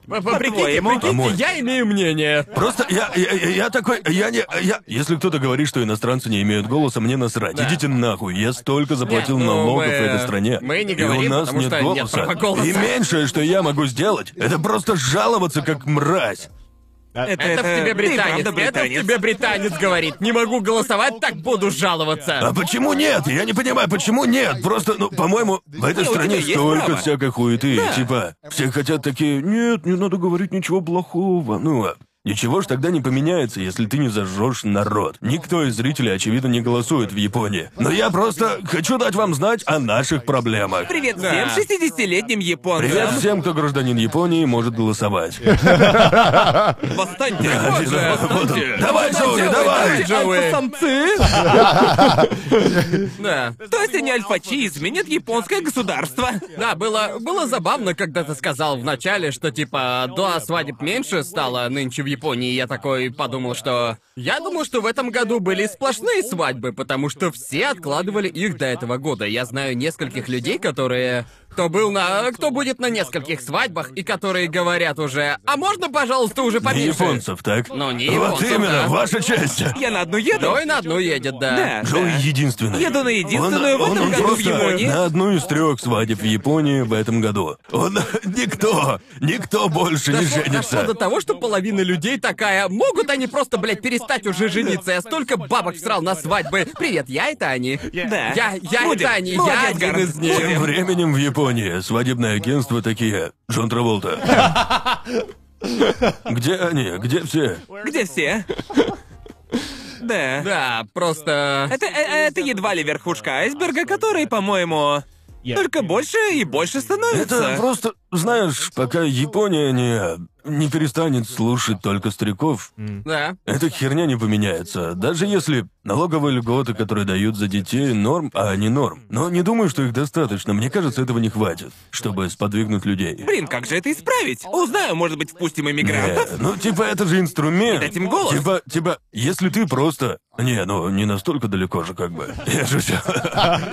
Прикиньте, прикиньте, я имею мнение. Просто я, я, я- такой, я не, я... Если кто-то говорит, что иностранцы не имеют голоса, мне насрать. Да. Идите нахуй, я столько заплатил Нет, ну, налогов мы- в этой стране. мы не и говорим, у нас потому нет что нет голоса. права голоса. И меньшее, что я могу сделать, это просто жаловаться как мразь. Это, Это в тебе ты британец. Это в британец. тебе британец говорит. Не могу голосовать, так буду жаловаться. А почему нет? Я не понимаю, почему нет? Просто, ну, по-моему, в этой Не, стране столько право. всякой хуеты. Да. Типа, все хотят такие, нет, не надо говорить ничего плохого. Ну, а ничего ж тогда не поменяется, если ты не зажжешь народ. Никто из зрителей, очевидно, не голосует в Японии. Но я просто хочу дать вам знать о наших проблемах. Привет Да. всем 60-летним японцам. Привет всем, кто гражданин Японии и может голосовать. Восстаньте. Боже, вот он. Давай, Джоуи, давай! Джоуи? Альфа-самцы? Да. То есть они альфачи изменят японское государство? Да, было, было забавно, когда ты сказал в начале, что типа до свадеб меньше стало нынче в Японии. Я такой подумал, что... Я думал, что в этом году были сплошные свадьбы, потому что все откладывали их до этого года. Я знаю нескольких людей, которые... Кто был на... Кто будет на нескольких свадьбах, и которые говорят уже... А можно, пожалуйста, уже Не поменьше? японцев, так? Ну, не Вот японцев, именно, да. ваша честь. Я на одну еду? И на одну едет, да. Да. Джоуи единственный. Еду на единственную он, в этом он, он году в просто Японии. на одну из трех свадеб в Японии в этом году. Он никто, никто больше не Дошло, дошло женится. до того, что половина людей такая, могут они просто, блядь, перестать уже жениться? Я столько бабок всрал на свадьбы. Привет, я это они. Да. Я, я Будем. это они, я Молодец, один Гарн. из них. Тем временем в Японии свадебное агентство такие. Джон Траволта. Где они? Где все? Где все? Да. Да, просто... Это, э- это едва ли верхушка айсберга, который, по-моему, только больше и больше становится. Это просто, знаешь, пока Япония не, не перестанет слушать только стариков, Да. эта херня не поменяется. Даже если налоговые льготы, которые дают за детей, норм, а не норм. Но не думаю, что их достаточно. Мне кажется, этого не хватит, чтобы сподвигнуть людей. Блин, как же это исправить? Узнаю, может быть, впустим иммигрантов? Не, ну, типа, это же инструмент. Дать им голос. Типа, типа, если ты просто... Не, ну, не настолько далеко же, как бы. Я шучу.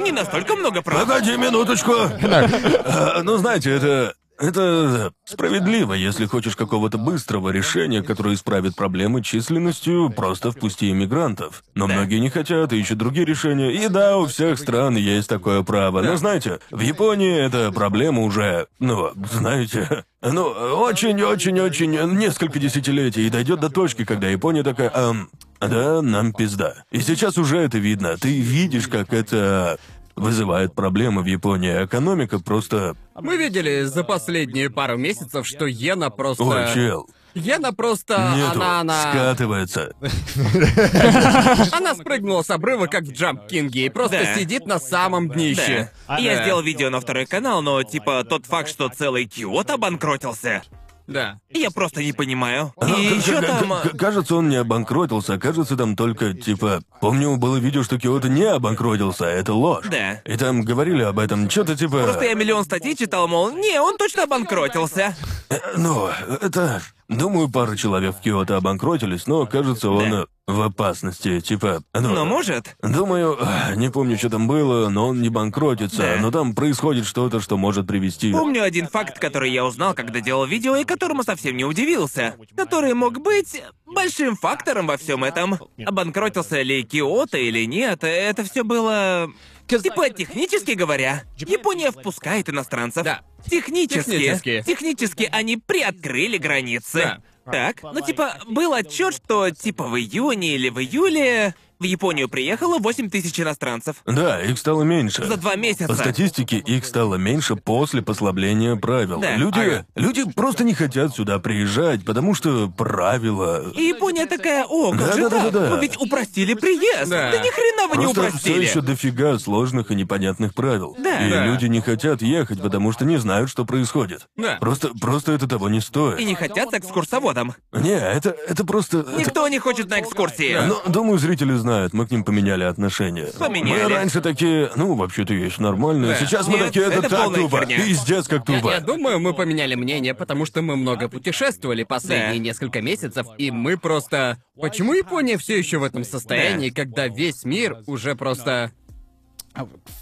Не настолько много прав. Погоди минуточку. А, Ну, знаете, это... Это справедливо, если хочешь какого-то быстрого решения, которое исправит проблемы численностью, просто впусти иммигрантов. Но многие не хотят и ищут другие решения. И да, у всех стран есть такое право. Но знаете, в Японии эта проблема уже, ну, знаете, ну, очень-очень-очень несколько десятилетий и дойдет до точки, когда Япония такая, «Ам, да, нам пизда. И сейчас уже это видно. Ты видишь, как это вызывает проблемы в Японии. Экономика просто... Мы видели за последние пару месяцев, что Йена просто... Ой, чел, Йена просто... нету, Она, она... скатывается. Она спрыгнула с обрыва, как в Джамп Кинге, и просто Да. сидит на самом днище. Да. Я сделал видео на второй канал, но типа тот факт, что целый Киото обанкротился, Да. я просто не понимаю. Ну, И еще там... Кажется, он не обанкротился, а кажется, там только, типа... Помню, было видео, что Киото не обанкротился, а это ложь. Да. И там говорили об этом, что-то типа... Просто я миллион статей читал, мол, не, он точно обанкротился. Э, Ну, это... Думаю, пара человек в Киото обанкротились, но, кажется, он Да. э, в опасности, типа... Ну, Но может. Думаю, не помню, что там было, но он не банкротится, Да. но там происходит что-то, что может привести... Помню один факт, который я узнал, когда делал видео, и которому совсем не удивился. Который мог быть большим фактором во всем этом. Обанкротился ли Киото или нет, это все было... Типа, технически говоря, Япония впускает иностранцев. Да. Технически. Технически. Технически они приоткрыли границы. Да. Так, ну типа, был отчет, что типа в июне или в июле В Японию приехало 8 тысяч иностранцев. Да, их стало меньше. За два месяца. По статистике, их стало меньше после послабления правил. Да. Люди, Ага. люди просто не хотят сюда приезжать, потому что правила... И Япония такая, о, как же так? Да-да-да-да. Вы ведь упростили приезд. Да. ни хрена вы не Просто все упростили. еще дофига сложных и непонятных правил. Да. И Да. люди не хотят ехать, потому что не знают, что происходит. Да. Просто, просто это того не стоит. И не хотят с экскурсоводом. Не, это, это просто... это- Никто не хочет на экскурсии. Ну, думаю, зрители знают, мы к ним поменяли отношения. Поменяли. Мы раньше такие, ну, вообще-то есть нормально. Да. Сейчас мы Нет, такие, это, это так полная херня. Пиздец, как Я, тупо. я думаю, мы поменяли мнение, потому что мы много путешествовали последние Да. несколько месяцев, и мы просто... Почему Япония все еще в этом состоянии, когда весь мир уже просто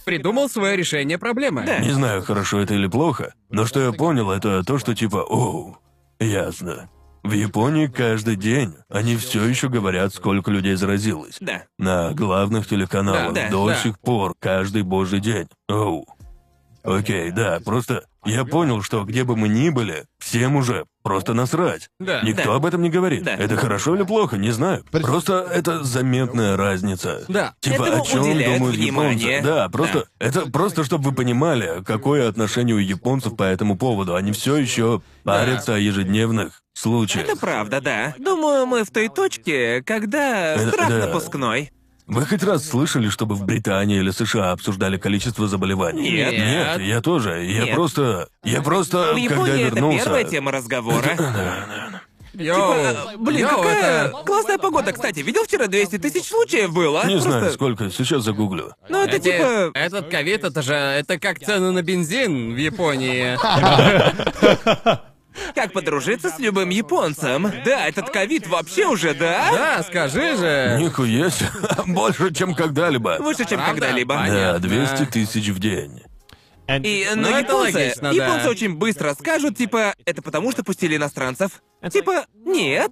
придумал свое решение проблемы? Да. Не знаю, хорошо это или плохо, но что я понял, это то, что типа, оу, ясно. В Японии каждый день они все еще говорят, сколько людей заразилось. Да. На главных телеканалах Да, да, до да. сих пор, каждый божий день. Оу. Окей, да, просто я понял, что где бы мы ни были, всем уже просто насрать. Да. Никто Да. об этом не говорит. Да. Это хорошо или плохо, не знаю. Просто это заметная разница. Да. Типа, Этому о чем думают внимание. японцы? Да, просто это просто чтобы вы понимали, какое отношение у японцев по этому поводу. Они все еще парятся о ежедневных случаях. Это правда, да. Думаю, мы в той точке, когда Это- страх да. напускной. Вы хоть раз слышали, чтобы в Британии или США обсуждали количество заболеваний? Нет. Нет, я тоже. Я Нет. просто. Я просто. В когда Японии это вернулся. первая тема разговора. Йоу, Типа, блин, йоу, какая это- классная погода, кстати. Видел вчера 200 тысяч случаев было? Не Просто- знаю, сколько, сейчас загуглю. Ну это Эти- типа... Этот ковид, это же... Это как цены на бензин в Японии. Как подружиться с любым японцем? Да, этот ковид вообще уже, да? Да, скажи же. Нихуя себе. Больше, чем когда-либо. Выше, чем Правда? когда-либо. Да, 200 тысяч в день. И, Ну, но это японцы, логично, да. японцы очень быстро скажут, типа, это потому что пустили иностранцев. Типа, нет,